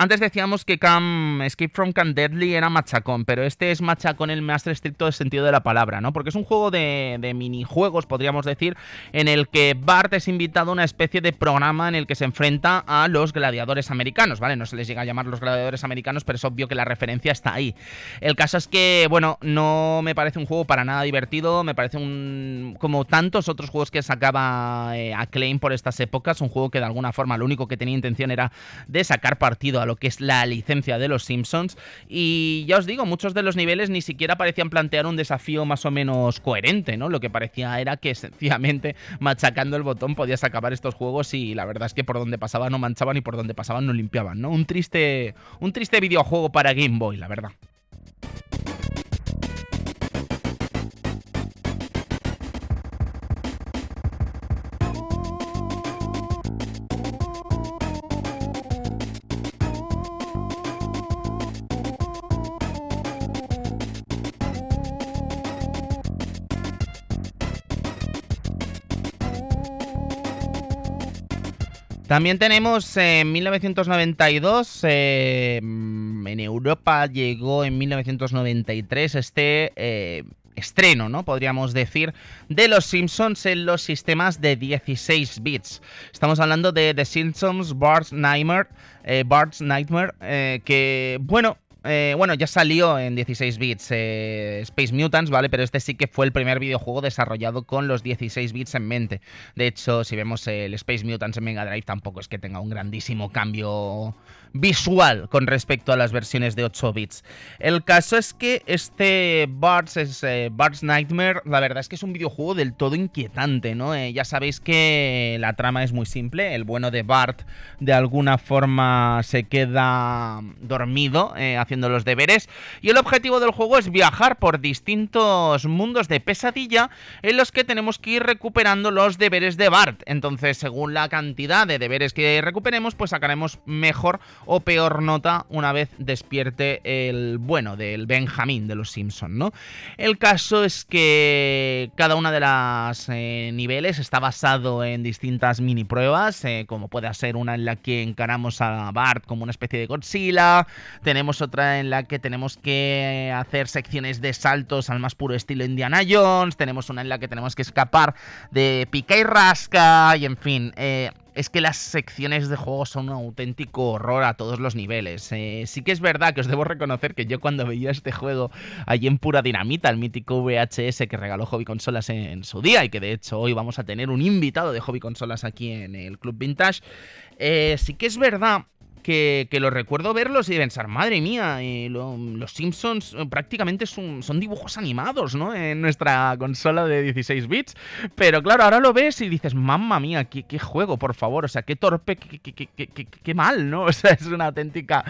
antes decíamos que Cam, Escape from Camp Deadly era machacón, pero este es machacón el más estricto del sentido de la palabra, ¿no? Porque es un juego de, minijuegos, podríamos decir, en el que Bart es invitado a una especie de programa en el que se enfrenta a los gladiadores americanos, ¿vale? No se les llega a llamar los gladiadores americanos, pero es obvio que la referencia está ahí. El caso es que, bueno, no me parece un juego para nada divertido, me parece un... como tantos otros juegos que sacaba eh, Acclaim por estas épocas, un juego que de alguna forma lo único que tenía intención era de sacar partido a lo que es la licencia de los Simpsons. Y ya os digo, muchos de los niveles ni siquiera parecían plantear un desafío más o menos coherente, ¿no? Lo que parecía era que sencillamente machacando el botón podías acabar estos juegos y la verdad es que por donde pasaban no manchaban y por donde pasaban no limpiaban, ¿no? Un triste, un triste videojuego para Game Boy, la verdad. También tenemos en 1992, eh, en Europa llegó en 1993 este eh, estreno, ¿no? Podríamos decir, de los Simpsons en los sistemas de 16 bits. Estamos hablando de The Simpsons Bart's Nightmare, eh, Bart's Nightmare, que, bueno, eh, bueno, ya salió en 16 bits eh, Space Mutants, ¿vale? Pero este sí que fue el primer videojuego desarrollado con los 16 bits en mente. De hecho, si vemos el Space Mutants en Mega Drive, tampoco es que tenga un grandísimo cambio visual con respecto a las versiones de 8 bits. El caso es que este Bart's, es, eh, Nightmare, la verdad es que es un videojuego del todo inquietante, ¿no? ya sabéis que la trama es muy simple. El bueno de Bart de alguna forma se queda dormido haciendo los deberes y el objetivo del juego es viajar por distintos mundos de pesadilla en los que tenemos que ir recuperando los deberes de Bart. Entonces, según la cantidad de deberes que recuperemos, pues sacaremos mejor o peor nota una vez despierte el bueno del Benjamín de los Simpson, ¿no? El caso es que cada una de las eh, niveles está basado en distintas mini pruebas, eh, como puede ser una en la que encaramos a Bart como una especie de Godzilla, tenemos otra en la que tenemos que hacer secciones de saltos al más puro estilo Indiana Jones, tenemos una en la que tenemos que escapar de pica y rasca, y en fin, eh, es que las secciones de juego son un auténtico horror a todos los niveles. Eh, sí que es verdad que os debo reconocer que yo cuando veía este juego allí en pura dinamita, el mítico VHS que regaló Hobby Consolas en, su día y que de hecho hoy vamos a tener un invitado de Hobby Consolas aquí en el Club Vintage, eh, sí que es verdad que, lo recuerdo verlos y pensar, madre mía, eh, los Simpsons eh, prácticamente son, dibujos animados, ¿no? En nuestra consola de 16 bits. Pero claro, ahora lo ves y dices, mamma mía, qué, juego, por favor. O sea, qué torpe, qué, mal, ¿no? O sea, es una auténtica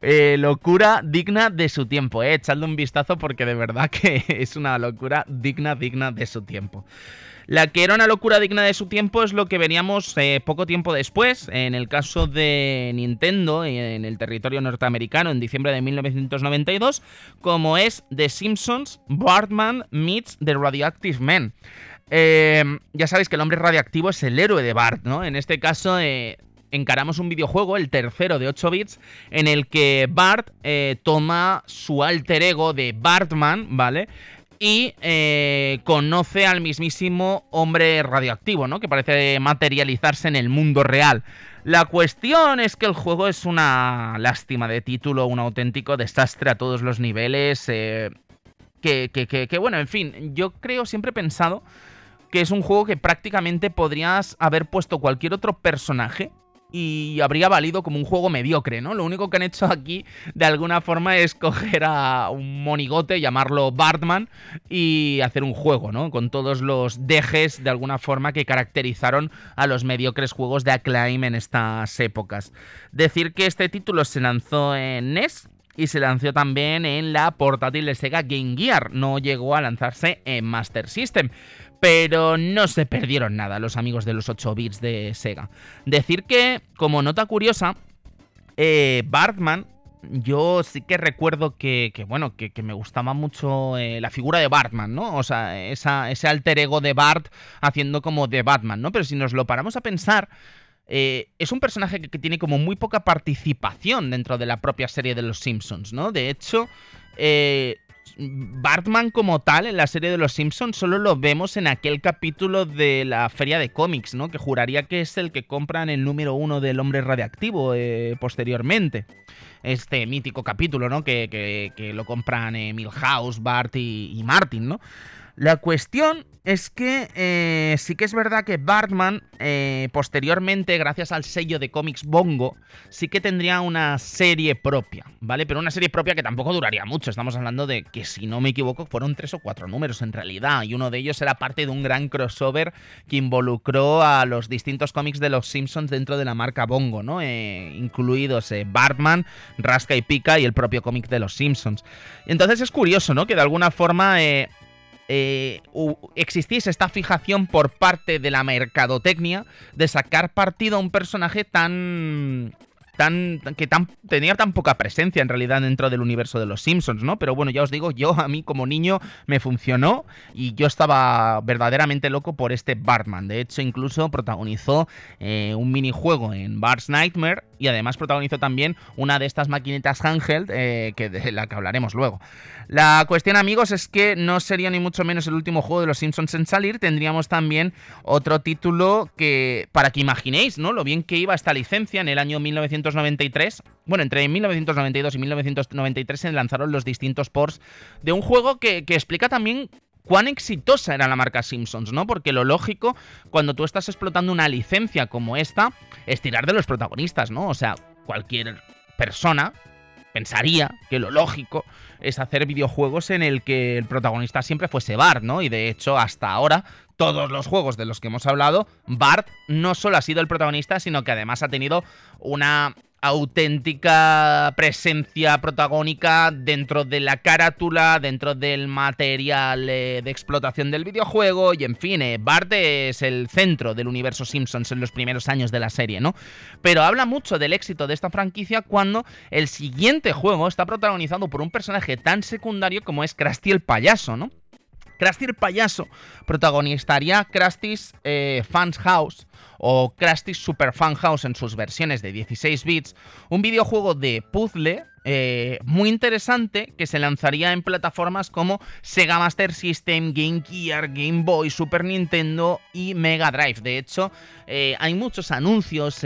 eh, locura digna de su tiempo, ¿eh? Echadle un vistazo porque de verdad que es una locura digna, digna de su tiempo. La que era una locura digna de su tiempo es lo que veníamos eh, poco tiempo después, en el caso de Nintendo, en el territorio norteamericano, en diciembre de 1992, como es The Simpsons Bartman Meets the Radioactive Man. Eh, ya sabéis que el hombre radiactivo es el héroe de Bart, ¿no? En este caso... Eh, encaramos un videojuego, el tercero de 8 bits, en el que Bart toma su alter ego de Bartman, ¿vale? Y eh, conoce al mismísimo hombre radioactivo, ¿no? Que parece materializarse en el mundo real. La cuestión es que el juego es una lástima de título, un auténtico desastre a todos los niveles. Eh, que, que, que, bueno, en fin, yo creo, siempre he pensado que es un juego que prácticamente podrías haber puesto cualquier otro personaje y habría valido como un juego mediocre, ¿no? Lo único que han hecho aquí, de alguna forma, es coger a un monigote, llamarlo Bartman, y hacer un juego, ¿no? Con todos los dejes, de alguna forma, que caracterizaron a los mediocres juegos de Acclaim en estas épocas. Decir que este título se lanzó en NES, y se lanzó también en la portátil de Sega Game Gear. No llegó a lanzarse en Master System pero no se perdieron nada los amigos de los 8 bits de Sega. Decir que, como nota curiosa, eh, Bartman, yo sí que recuerdo que, bueno, que, me gustaba mucho eh, la figura de Bartman, ¿no? O sea, ese alter ego de Bart haciendo como de Batman, ¿no? Pero si nos lo paramos a pensar... Eh, es un personaje que, que, tiene como muy poca participación dentro de la propia serie de los Simpsons, ¿no? De hecho, eh, Bartman como tal en la serie de Los Simpsons solo lo vemos en aquel capítulo de la feria de cómics, ¿no? Que juraría que es el que compran el número uno del hombre radiactivo eh, posteriormente. Este mítico capítulo, ¿no? Que, lo compran eh, Milhouse, Bart y, Martin, ¿no? La cuestión es que eh, sí que es verdad que Bartman, eh, posteriormente, gracias al sello de cómics Bongo, sí que tendría una serie propia, ¿vale? Pero una serie propia que tampoco duraría mucho. Estamos hablando de que, si no me equivoco, fueron tres o cuatro números en realidad. Y uno de ellos era parte de un gran crossover que involucró a los distintos cómics de los Simpsons dentro de la marca Bongo, ¿no? Eh, incluidos Bartman, Rasca y Pica y el propio cómic de los Simpsons. Entonces es curioso, ¿no? Que de alguna forma eh, existiese esta fijación por parte de la mercadotecnia de sacar partido a un personaje tan tan que tenía tan poca presencia en realidad dentro del universo de los Simpsons, ¿no? Pero bueno, ya os digo, yo a mí como niño me funcionó y yo estaba verdaderamente loco por este Bartman. De hecho, incluso protagonizó eh, un minijuego en Bart's Nightmare y además protagonizó también una de estas maquinitas handheld eh, que de la que hablaremos luego. La cuestión, amigos, es que no sería ni mucho menos el último juego de los Simpsons en salir. Tendríamos también otro título que, para que imaginéis, ¿no? Lo bien que iba esta licencia en el año 1993. Bueno, entre 1992 y 1993 se lanzaron los distintos ports de un juego que, que explica también cuán exitosa era la marca Simpsons, ¿no? Porque lo lógico, cuando tú estás explotando una licencia como esta, es tirar de los protagonistas, ¿no? O sea, cualquier persona pensaría que lo lógico es hacer videojuegos en el que el protagonista siempre fuese Bart, ¿no? Y de hecho, hasta ahora, todos los juegos de los que hemos hablado, Bart no solo ha sido el protagonista, sino que además ha tenido una auténtica presencia protagónica dentro de la carátula, dentro del material eh, de explotación del videojuego y en fin, eh, Bart es el centro del universo Simpsons en los primeros años de la serie, ¿no? Pero habla mucho del éxito de esta franquicia cuando el siguiente juego está protagonizado por un personaje tan secundario como es Krusty el payaso, ¿no? Krusty el payaso protagonizaría Krusty's eh, Fans House o Krusty's Super Fan House en sus versiones de 16 bits, un videojuego de puzzle eh, muy interesante que se lanzaría en plataformas como Sega Master System, Game Gear, Game Boy, Super Nintendo y Mega Drive. De hecho, eh, hay muchos anuncios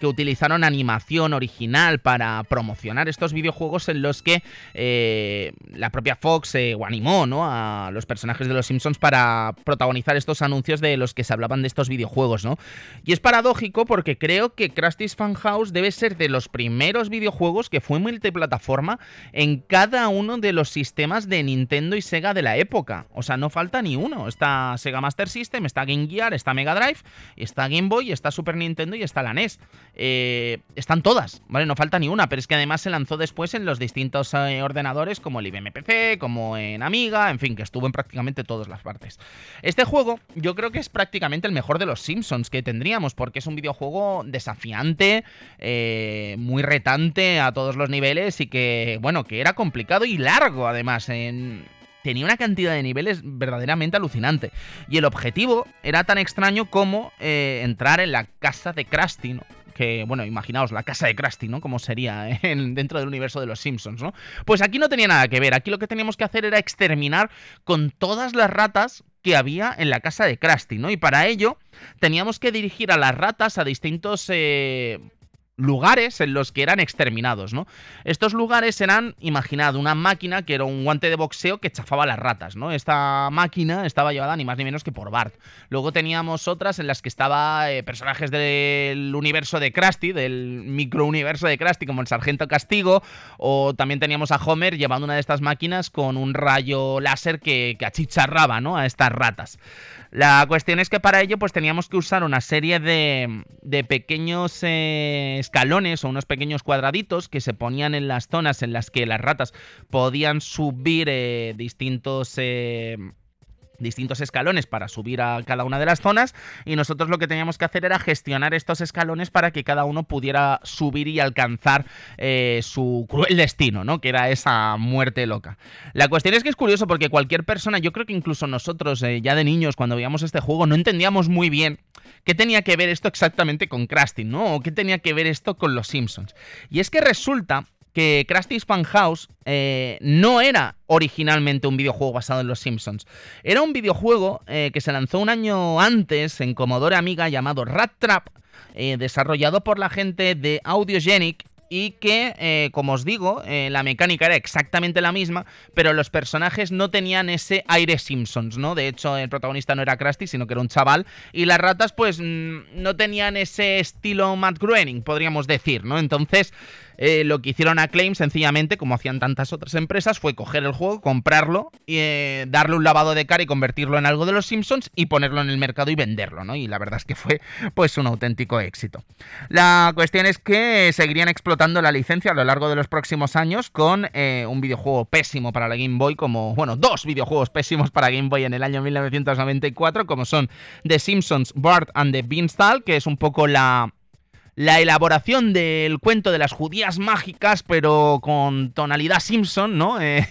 que utilizaron animación original para promocionar estos videojuegos en los que eh, la propia Fox eh, animó ¿no? a los personajes de los Simpsons para protagonizar estos anuncios de los que se hablaban de estos videojuegos, ¿no? Y es paradójico porque creo que Krusty's Fun House debe ser de los primeros videojuegos que fue multiplataforma en cada uno de los sistemas de Nintendo y Sega de la época. O sea, no falta ni uno. Está Sega Master System, está Game Gear, está Mega Drive, está Game Boy, está Super Nintendo y está la NES. Eh, están todas, ¿vale? No falta ni una, pero es que además se lanzó después en los distintos eh, ordenadores como el IBM PC, como en Amiga, en fin, que estuvo en prácticamente todas las partes. Este juego yo creo que es prácticamente el mejor de los Simpsons que tendríamos, porque es un videojuego desafiante, eh, muy retante a todos los niveles y que, bueno, que era complicado y largo además en tenía una cantidad de niveles verdaderamente alucinante. Y el objetivo era tan extraño como entrar en la casa de Krusty, ¿no? Que, bueno, imaginaos la casa de Krusty, ¿no? Como sería dentro del universo de los Simpsons, ¿no? Pues aquí no tenía nada que ver, aquí lo que teníamos que hacer era exterminar con todas las ratas que había en la casa de Krusty, ¿no? Y para ello teníamos que dirigir a las ratas a distintos eh, lugares en los que eran exterminados, ¿no? Estos lugares eran, imaginad, una máquina que era un guante de boxeo que chafaba las ratas, ¿no? Esta máquina estaba llevada ni más ni menos que por Bart. Luego teníamos otras en las que estaba eh, personajes del universo de Krusty, del microuniverso de Krusty, como el Sargento Castigo, o también teníamos a Homer llevando una de estas máquinas con un rayo láser que, que achicharraba, ¿no? A estas ratas. La cuestión es que para ello pues teníamos que usar una serie de, de pequeños eh, escalones o unos pequeños cuadraditos que se ponían en las zonas en las que las ratas podían subir eh, distintos... Eh, distintos escalones para subir a cada una de las zonas y nosotros lo que teníamos que hacer era gestionar estos escalones para que cada uno pudiera subir y alcanzar eh, su cruel destino, ¿no? Que era esa muerte loca. La cuestión es que es curioso porque cualquier persona, yo creo que incluso nosotros eh, ya de niños cuando veíamos este juego no entendíamos muy bien qué tenía que ver esto exactamente con Krusty, ¿no? O qué tenía que ver esto con los Simpsons. Y es que resulta que Krusty's Fun House eh, no era originalmente un videojuego basado en los Simpsons. Era un videojuego eh, que se lanzó un año antes en Commodore Amiga llamado Rat Trap, eh, desarrollado por la gente de Audiogenic y que, eh, como os digo, la mecánica era exactamente la misma, pero los personajes no tenían ese aire Simpsons, ¿no? De hecho, el protagonista no era Krusty, sino que era un chaval, y las ratas pues mm, no tenían ese estilo Matt Groening, podríamos decir, ¿no? Entonces... Eh, lo que hicieron a Claim, sencillamente, como hacían tantas otras empresas, fue coger el juego, comprarlo, eh, darle un lavado de cara y convertirlo en algo de los Simpsons y ponerlo en el mercado y venderlo, ¿no? Y la verdad es que fue pues un auténtico éxito. La cuestión es que seguirían explotando la licencia a lo largo de los próximos años con eh, un videojuego pésimo para la Game Boy, como, bueno, dos videojuegos pésimos para Game Boy en el año 1994, como son The Simpsons, Bart and the Beanstalk, que es un poco la la elaboración del cuento de las judías mágicas, pero con tonalidad Simpson, ¿no? Eh,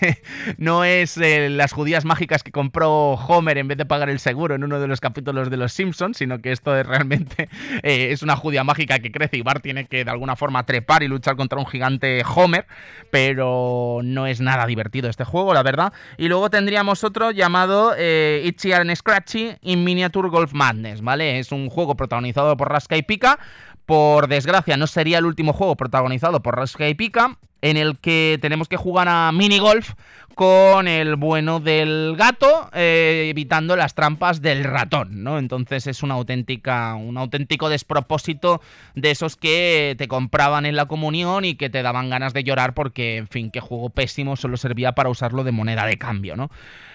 no es eh, las judías mágicas que compró Homer en vez de pagar el seguro en uno de los capítulos de los Simpsons, sino que esto es realmente eh, es una judía mágica que crece y Bart tiene que de alguna forma trepar y luchar contra un gigante Homer, pero no es nada divertido este juego, la verdad. Y luego tendríamos otro llamado Itchy and Scratchy in Miniature Golf Madness, ¿vale? Es un juego protagonizado por Rasca y Pika por desgracia, no sería el último juego protagonizado por Rasca y Pika, en el que tenemos que jugar a minigolf con el bueno del gato, eh, evitando las trampas del ratón, ¿no? Entonces es una auténtica, un auténtico despropósito de esos que te compraban en la comunión y que te daban ganas de llorar porque, en fin, qué juego pésimo, solo servía para usarlo de moneda de cambio, ¿no?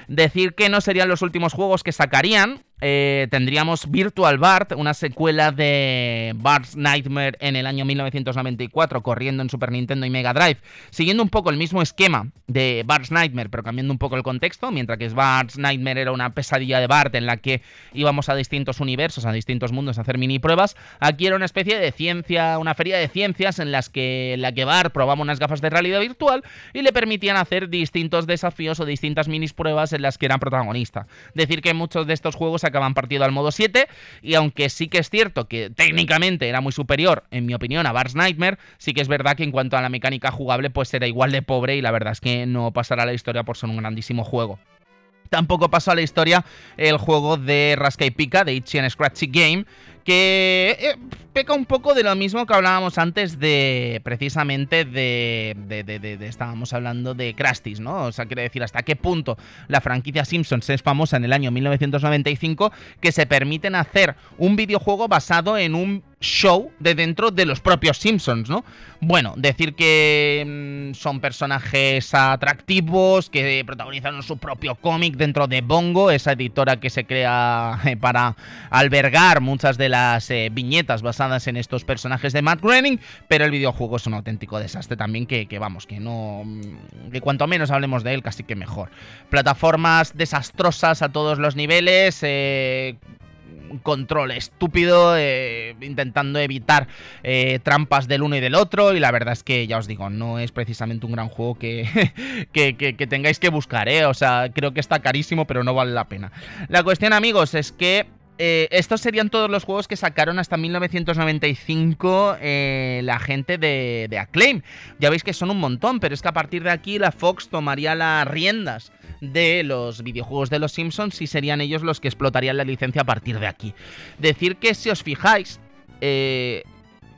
Decir que no serían los últimos juegos que sacarían, eh, tendríamos Virtual Bart, una secuela de Bart's Nightmare en el año 1994, corriendo en Super Nintendo y Mega Drive, siguiendo un poco el mismo esquema de Bart's Nightmare, pero cambiando un poco el contexto, mientras que Bart's Nightmare era una pesadilla de Bart en la que íbamos a distintos universos, a distintos mundos a hacer mini pruebas, aquí era una especie de ciencia, una feria de ciencias en las que, la que Bart probaba unas gafas de realidad virtual y le permitían hacer distintos desafíos o distintas mini pruebas en las que era protagonista. Decir que muchos de estos juegos acaban partido al modo 7 y aunque sí que es cierto que técnicamente era muy superior, en mi opinión, a Bars Nightmare, sí que es verdad que en cuanto a la mecánica jugable pues era igual de pobre y la verdad es que no pasará a la historia por ser un grandísimo juego. Tampoco pasó a la historia el juego de Rasca y Pica, de Itchy and Scratchy Game, que eh, peca un poco de lo mismo que hablábamos antes de precisamente de, de, de, estábamos hablando de Krusty, ¿no? O sea, quiere decir hasta qué punto la franquicia Simpsons es famosa en el año 1995 que se permiten hacer un videojuego basado en un show de dentro de los propios Simpsons, ¿no? Bueno, decir que mm, son personajes atractivos, que protagonizaron su propio cómic dentro de Bongo, esa editora que se crea eh, para albergar muchas de las eh, viñetas basadas en estos personajes de Matt Groening, pero el videojuego es un auténtico desastre también que, vamos, que no... que cuanto menos hablemos de él, casi que mejor. Plataformas desastrosas a todos los niveles, eh, control estúpido, eh, intentando evitar trampas del uno y del otro. Y la verdad es que, ya os digo, no es precisamente un gran juego que, que, que, tengáis que buscar, ¿eh? O sea, creo que está carísimo, pero no vale la pena. La cuestión, amigos, es que eh, estos serían todos los juegos que sacaron hasta 1995 eh, la gente de, Acclaim. Ya veis que son un montón, pero es que a partir de aquí la Fox tomaría las riendas de los videojuegos de los Simpsons y serían ellos los que explotarían la licencia a partir de aquí. Decir que si os fijáis, eh,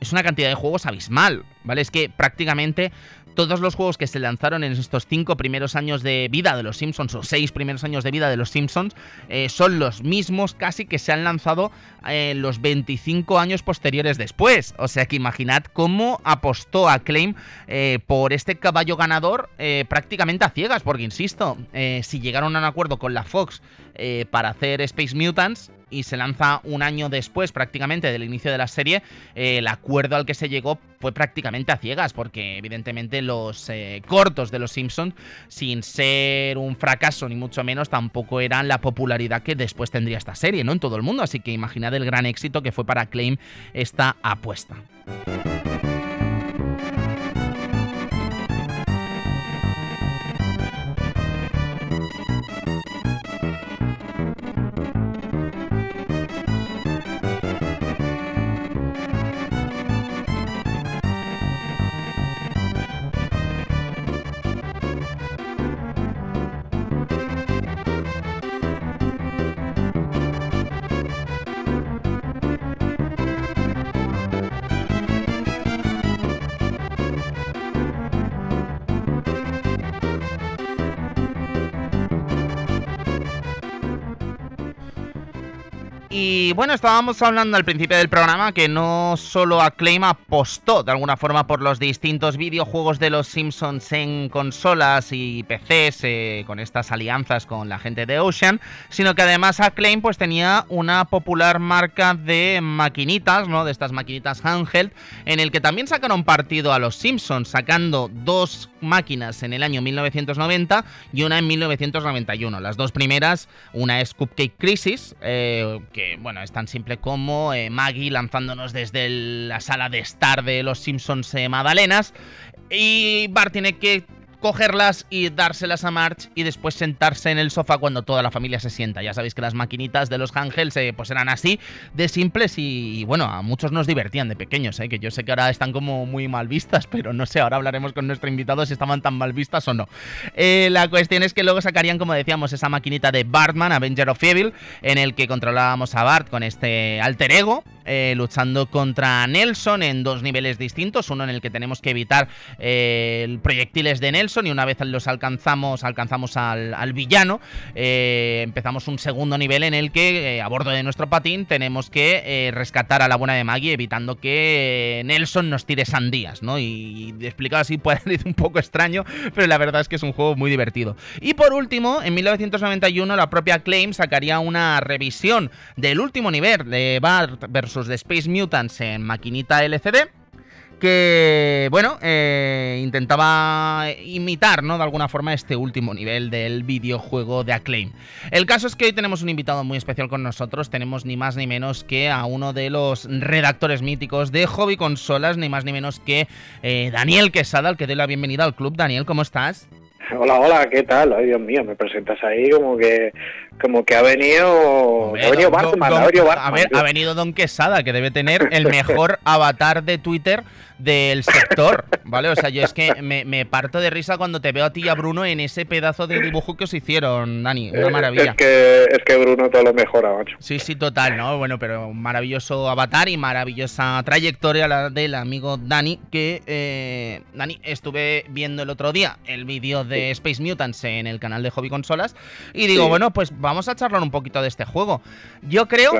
es una cantidad de juegos abismal, ¿vale? Es que prácticamente todos los juegos que se lanzaron en estos cinco primeros años de vida de los Simpsons, o seis primeros años de vida de los Simpsons, eh, son los mismos casi que se han lanzado en los 25 años posteriores después. O sea que imaginad cómo apostó a Claim eh, por este caballo ganador eh, prácticamente a ciegas, porque insisto, si llegaron a un acuerdo con la Fox para hacer Space Mutants, y se lanza un año después prácticamente del inicio de la serie, eh, el acuerdo al que se llegó fue prácticamente a ciegas, porque evidentemente los eh, cortos de los Simpsons, sin ser un fracaso ni mucho menos, tampoco eran la popularidad que después tendría esta serie, ¿no? En todo el mundo, así que imaginad el gran éxito que fue para Claim esta apuesta. Y bueno, estábamos hablando al principio del programa que no solo Acclaim apostó de alguna forma por los distintos videojuegos de los Simpsons en consolas y PCs eh, con estas alianzas con la gente de Ocean, sino que además Acclaim pues tenía una popular marca de maquinitas, ¿no? De estas maquinitas handheld, en el que también sacaron partido a los Simpsons, sacando dos máquinas en el año 1990 y una en 1991. Las dos primeras, una es Cupcake Crisis, eh, que bueno, es tan simple como eh, Maggie lanzándonos desde la sala de estar de los Simpsons eh. Y Bart tiene que cogerlas y dárselas a March y después sentarse en el sofá cuando toda la familia se sienta. Ya sabéis que las maquinitas de los Angels eh, pues eran así de simples y, bueno, a muchos nos divertían de pequeños, eh, que yo sé que ahora están como muy mal vistas, pero no sé, ahora hablaremos con nuestro invitado si estaban tan mal vistas o no. Eh, la cuestión es que luego sacarían, como decíamos, esa maquinita de Bartman, Avenger of Evil, en el que controlábamos a Bart con este alter ego, luchando contra Nelson en dos niveles distintos, uno en el que tenemos que evitar proyectiles de Nelson, y una vez los alcanzamos, alcanzamos al, villano, eh, empezamos un segundo nivel en el que eh, a bordo de nuestro patín tenemos que eh, rescatar a la buena de Maggie evitando que Nelson nos tire sandías, ¿no? Y, explicado así puede ser un poco extraño, pero la verdad es que es un juego muy divertido. Y por último, en 1991 la propia Claim sacaría una revisión del último nivel de Bart versus The Space Mutants en maquinita LCD que, bueno, eh, intentaba imitar, ¿no? De alguna forma este último nivel del videojuego de Acclaim. El caso es que hoy tenemos un invitado muy especial con nosotros, tenemos ni más ni menos que a uno de los redactores míticos de Hobby Consolas, ni más ni menos que eh, Daniel Quesada, al que doy la bienvenida al club. Daniel, ¿cómo estás?
Hola, hola, ¿qué tal? Ay, Dios mío, me presentas ahí como que como que ha venido, ha venido Bartman, ha venido
A ver, ha venido Don Quesada, que debe tener el mejor avatar de Twitter del sector, ¿vale? O sea, yo es que me, parto de risa cuando te veo a ti y a Bruno en ese pedazo de dibujo que os hicieron, Dani. Una maravilla.
Es que, es que Bruno todo lo mejora, macho.
Sí, sí, total, ¿no? Bueno, pero un maravilloso avatar y maravillosa trayectoria la del amigo Dani, que, eh, Dani, estuve viendo el otro día el vídeo de Space Mutants en el canal de Hobby Consolas y digo, bueno, pues vamos a charlar un poquito de este juego. Yo creo,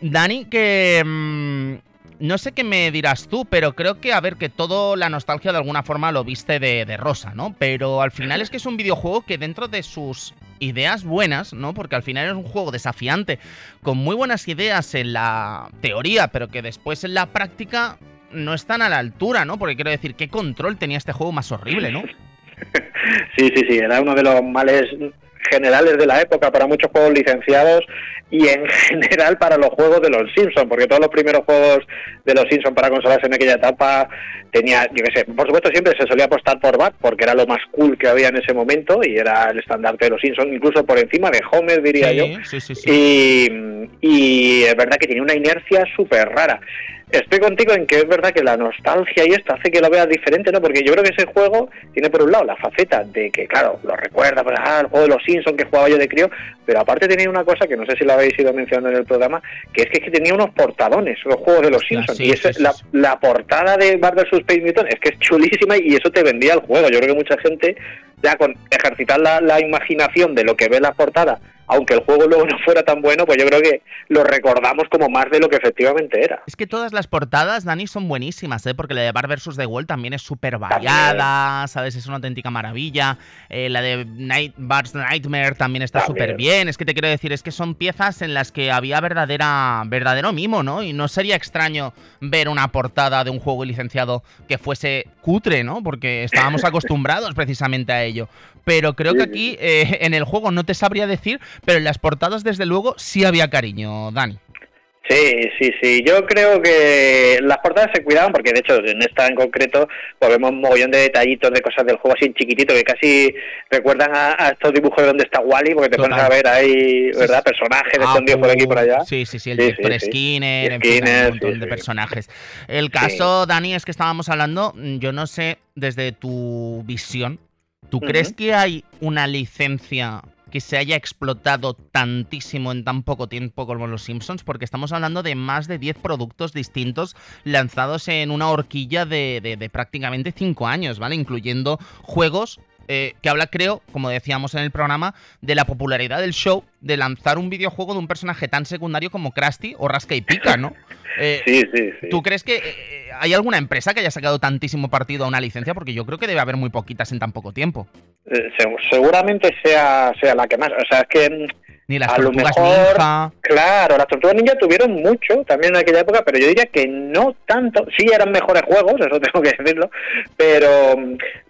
Dani, que... Mm, no sé qué me dirás tú, pero creo que, a ver, que todo la nostalgia de alguna forma lo viste de, rosa, ¿no? Pero al final es que es un videojuego que dentro de sus ideas buenas, ¿no? Porque al final es un juego desafiante, con muy buenas ideas en la teoría, pero que después en la práctica no están a la altura, ¿no? Porque quiero decir, ¿qué control tenía este juego más horrible, ¿no?
Sí, sí, sí, era uno de los males generales de la época para muchos juegos licenciados y en general para los juegos de los Simpsons, porque todos los primeros juegos de los Simpsons para consolas en aquella etapa tenía, yo qué sé, por supuesto siempre se solía apostar por Bat porque era lo más cool que había en ese momento y era el estandarte de los Simpsons, incluso por encima de Homer diría yo. y, y es verdad que tenía una inercia súper rara estoy contigo en que es verdad que la nostalgia y esto hace que lo veas diferente, ¿no? Porque yo creo que ese juego tiene por un lado la faceta de que, claro, lo recuerda, pues, ah, el juego de los Simpsons que jugaba yo de crío, pero aparte tenía una cosa que no sé si lo habéis ido mencionando en el programa, que es que, tenía unos portadones, los juegos de los Simpsons. y eso, la, la, portada de Marvel. Space Mutant es que es chulísima y eso te vendía el juego. Yo creo que mucha gente, ya con ejercitar la, la imaginación de lo que ve la portada aunque el juego luego no fuera tan bueno, pues yo creo que lo recordamos como más de lo que efectivamente era.
Es que todas las portadas, Dani, son buenísimas, ¿eh? porque la de Bar vs. The Wall también es súper variada, ¿sabes? Es una auténtica maravilla. Eh, la de Night, Bar's Nightmare también está súper bien. Es que te quiero decir, es que son piezas en las que había verdadera, verdadero mimo, ¿no? Y no sería extraño ver una portada de un juego licenciado que fuese cutre, ¿no? Porque estábamos acostumbrados precisamente a ello. Pero creo que aquí eh, en el juego no te sabría decir, pero en las portadas desde luego sí había cariño, Dani.
Sí, sí, sí. Yo creo que las portadas se cuidaban porque, de hecho, en esta en concreto, pues vemos un mogollón de detallitos de cosas del juego así chiquitito que casi recuerdan a, estos dibujos de donde está Wally, porque te pones a ver ahí, ¿verdad? Personajes escondidos por aquí y por allá.
Sí, sí, sí. El director Skinner, en fin, un montón de personajes. El caso, Dani, es que estábamos hablando, yo no sé, desde tu visión, ¿tú crees que hay una licencia que se haya explotado tantísimo en tan poco tiempo como los Simpsons, porque estamos hablando de más de 10 productos distintos lanzados en una horquilla de, prácticamente 5 años, ¿vale? Incluyendo juegos eh, que habla, creo, como decíamos en el programa, de la popularidad del show de lanzar un videojuego de un personaje tan secundario como Krusty o Rasca y Pica, ¿no?
Eh, sí, sí, sí.
¿Tú crees que eh, hay alguna empresa que haya sacado tantísimo partido a una licencia? Porque yo creo que debe haber muy poquitas en tan poco tiempo.
seguramente sea, sea la que más. O sea, es que mm,
ni las a lo mejor,
Claro, las tortugas ninja tuvieron mucho también en aquella época, pero yo diría que no tanto. Sí eran mejores juegos, eso tengo que decirlo, pero,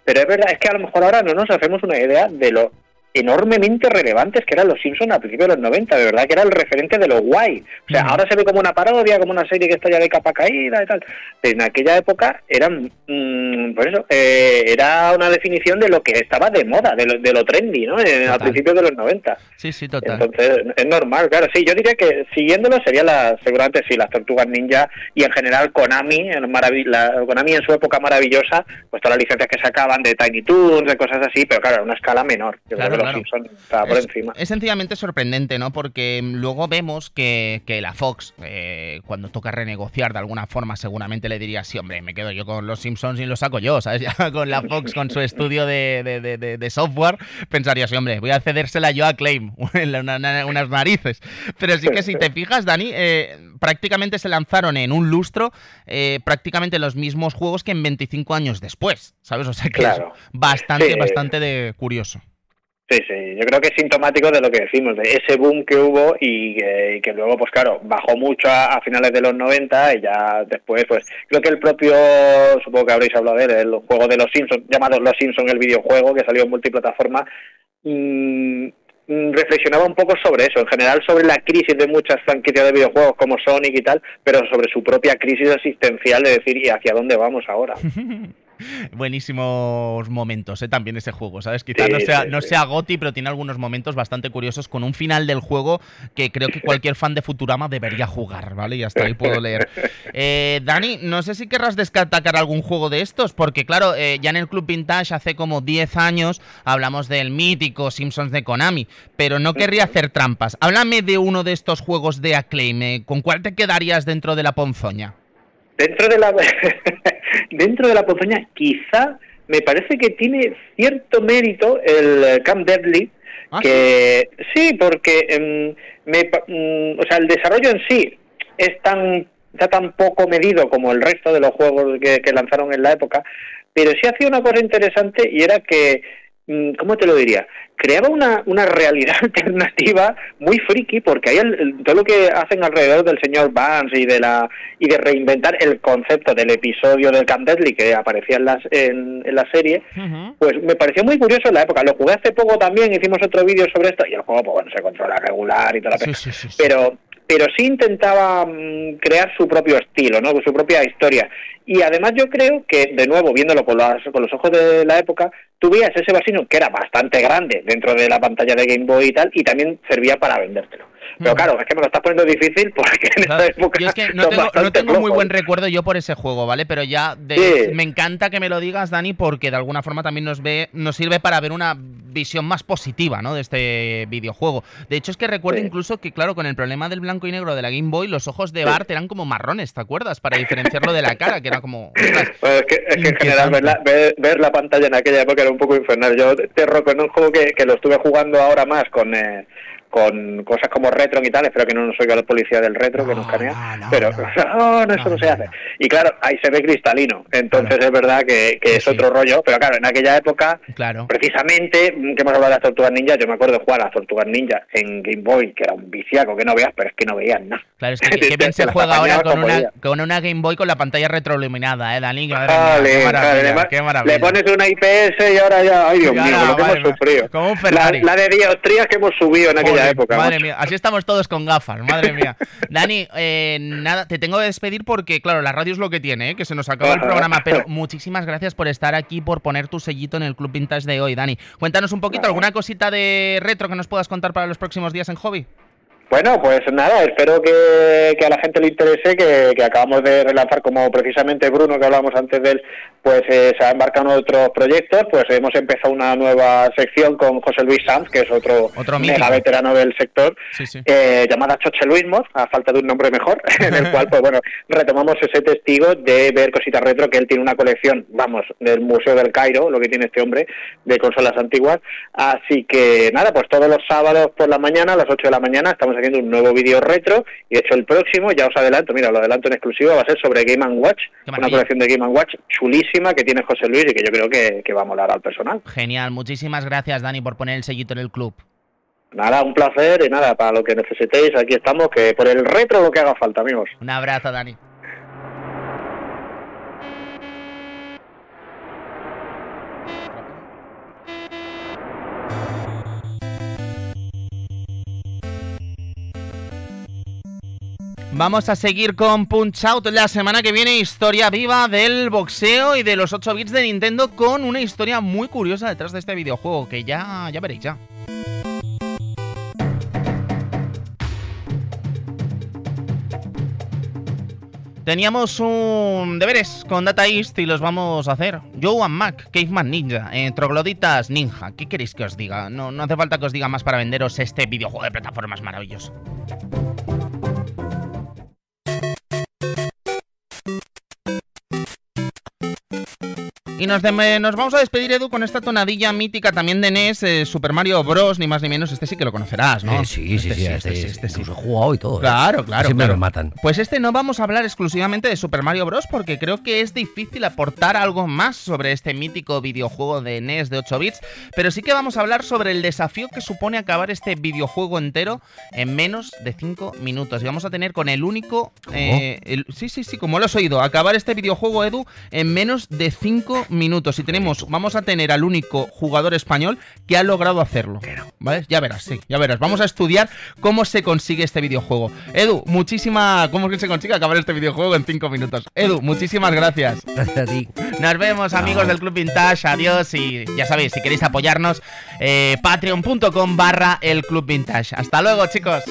pero es verdad, es que a lo mejor ahora no nos hacemos una idea de lo enormemente relevantes que eran los Simpsons a principios de los 90, de verdad que era el referente de lo guay. O sea, ahora se ve como una parodia, como una serie que está ya de capa caída y tal. Pero en aquella época eran, mm, por eso, eh, era una definición de lo que estaba de moda, de lo, de lo trendy, ¿no? Eh, a principios de los 90.
Sí, sí, total.
Entonces, es normal, claro. Sí, yo diría que siguiéndolo sería la, seguramente sí, las Tortugas Ninja y en general Konami, en la, Konami en su época maravillosa, pues todas las licencias que sacaban de Tiny Toons, de cosas así, pero claro, a una escala menor.
Claro,
por
es,
encima.
Es sencillamente sorprendente, ¿no? Porque luego vemos que, la Fox, eh, cuando toca renegociar de alguna forma, seguramente le diría, sí, hombre, me quedo yo con los Simpsons y lo saco yo, ¿sabes? Ya con la Fox, con su estudio de, software, pensaría, sí, hombre, voy a cedérsela yo a Claim, unas narices. Pero sí que si te fijas, Dani, eh, prácticamente se lanzaron en un lustro eh, prácticamente los mismos juegos que en 25 años después, ¿sabes? O sea que es bastante, bastante de curioso.
Sí, sí, yo creo que es sintomático de lo que decimos, de ese boom que hubo y que, luego, pues claro, bajó mucho a, finales de los 90 y ya después, pues creo que el propio, supongo que habréis hablado de él, el juego de los Simpsons, llamado Los Simpsons, el videojuego que salió en multiplataforma, mm, mm, reflexionaba un poco sobre eso, en general sobre la crisis de muchas franquicias de videojuegos como Sonic y tal, pero sobre su propia crisis existencial de decir, ¿y hacia dónde vamos ahora?
buenísimos momentos, ¿eh? también ese juego, ¿sabes? Quizás no sea, no sea Goti, pero tiene algunos momentos bastante curiosos con un final del juego que creo que cualquier fan de Futurama debería jugar, ¿vale? Y hasta ahí puedo leer. Eh, Dani, no sé si querrás destacar algún juego de estos, porque claro, eh, ya en el Club Vintage hace como 10 años hablamos del mítico Simpsons de Konami, pero no querría hacer trampas. Háblame de uno de estos juegos de Acclaim, eh, ¿con cuál te quedarías dentro de la ponzoña?
Dentro de la dentro de la ponzoña quizá me parece que tiene cierto mérito el Camp Deadly ah, que sí, porque em, me, mm, o sea, el desarrollo en sí es tan está tan poco medido como el resto de los juegos que, que lanzaron en la época, pero sí hacía una cosa interesante y era que ¿cómo te lo diría? Creaba una, una realidad alternativa muy friki porque hay todo lo que hacen alrededor del señor Vance y de la y de reinventar el concepto del episodio del Camp Deadly que aparecía en, las, en, la serie, pues me pareció muy curioso en la época. Lo jugué hace poco también, hicimos otro vídeo sobre esto y el juego, pues bueno, se controla regular y toda la sí, Pero pero sí intentaba mm, crear su propio estilo, ¿no? su propia historia. Y además yo creo que, de nuevo, viéndolo con, con los ojos de la época, tú veías ese vasino que era bastante grande dentro de la pantalla de Game Boy y tal, y también servía para vendértelo. Pero claro, es que me lo estás poniendo difícil porque en esta época.
Yo es que no tengo, muy buen recuerdo yo por ese juego, ¿vale? Pero ya me encanta que me lo digas, Dani, porque de alguna forma también nos ve, nos sirve para ver una visión más positiva, ¿no? De este videojuego. De hecho, es que recuerdo incluso que, claro, con el problema del blanco y negro de la Game Boy, los ojos de Bart eran como marrones, ¿te acuerdas? Para diferenciarlo de la cara, que era como.
es, que, en general ver la, pantalla en aquella época era un poco infernal. Yo te recuerdo un juego que, que lo estuve jugando ahora más con. Eh, con cosas como retro y tal, espero que no nos oiga la policía del retro que nos canea, pero no, no, eso no, se hace. Y claro, ahí se ve cristalino, entonces es verdad que, es otro rollo, pero claro, en aquella época,
claro.
precisamente, que hemos hablado de las tortugas ninja, yo me acuerdo de jugar a las tortugas ninja en Game Boy, que era un viciaco que no veas, pero es que no veías nada.
Claro, es que, que bien se juega ahora con una, con una, Game Boy con la pantalla retroiluminada, ¿eh, Dani?
qué maravilla, qué maravilla. Le pones una IPS y ahora ya, ay Dios mío, lo que hemos sufrido.
Como un
la, la, de dioptrías que hemos subido en aquella época.
Madre mía, así estamos todos con gafas, madre mía. Dani, eh, nada, te tengo que despedir porque, claro, la radio es lo que tiene, ¿eh? que se nos acaba el programa, pero muchísimas gracias por estar aquí, por poner tu sellito en el Club Vintage de hoy, Dani. Cuéntanos un poquito, ¿alguna cosita de retro que nos puedas contar para los próximos días en Hobby?
Bueno, pues nada, espero que, a la gente le interese, que, acabamos de relanzar, como precisamente Bruno, que hablábamos antes de él, pues eh, se ha embarcado en otros proyectos, pues hemos empezado una nueva sección con José Luis Sanz, que es otro, mega veterano del sector, eh, llamada Choche Luismos, a falta de un nombre mejor, en el cual, pues bueno, retomamos ese testigo de ver cositas retro, que él tiene una colección, vamos, del Museo del Cairo, lo que tiene este hombre, de consolas antiguas, así que nada, pues todos los sábados por la mañana, a las 8 de la mañana, estamos haciendo un nuevo vídeo retro y de hecho el próximo, ya os adelanto, mira, lo adelanto en exclusiva, va a ser sobre Game Watch, una colección de Game Watch chulísima que tiene José Luis y que yo creo que, que va a molar al personal.
Genial, muchísimas gracias Dani por poner el sellito en el club.
Nada, un placer y nada, para lo que necesitéis, aquí estamos, que por el retro lo que haga falta, amigos.
Un abrazo, Dani. Vamos a seguir con Punch Out la semana que viene, historia viva del boxeo y de los 8 bits de Nintendo con una historia muy curiosa detrás de este videojuego que ya, ya veréis ya. Teníamos un deberes con Data East y los vamos a hacer. Joe and Mac, Caveman Ninja, eh, Trogloditas Ninja. ¿Qué queréis que os diga? No, no hace falta que os diga más para venderos este videojuego de plataformas maravilloso. Y nos, nos, vamos a despedir, Edu, con esta tonadilla mítica también de NES, eh, Super Mario Bros, ni más ni menos. Este sí que lo conocerás, ¿no?
Eh, sí, sí, sí, este, sí, este, sí. he jugado y todo.
¿eh? Claro, claro.
Siempre
lo
matan.
Pues este no vamos a hablar exclusivamente de Super Mario Bros, porque creo que es difícil aportar algo más sobre este mítico videojuego de NES de 8 bits, pero sí que vamos a hablar sobre el desafío que supone acabar este videojuego entero en menos de 5 minutos. Y vamos a tener con el único... sí, sí, sí, como lo has oído, acabar este videojuego, Edu, en menos de 5 minutos y tenemos, vamos a tener al único jugador español que ha logrado hacerlo. ¿Vale? Ya verás, sí, ya verás. Vamos a estudiar cómo se consigue este videojuego. Edu, muchísima. ¿Cómo es que se consigue acabar este videojuego en 5 minutos? Edu, muchísimas gracias.
Gracias a ti.
Nos vemos, amigos del Club Vintage. Adiós. Y ya sabéis, si queréis apoyarnos, eh, patreon.com barra el Club Vintage. Hasta luego, chicos.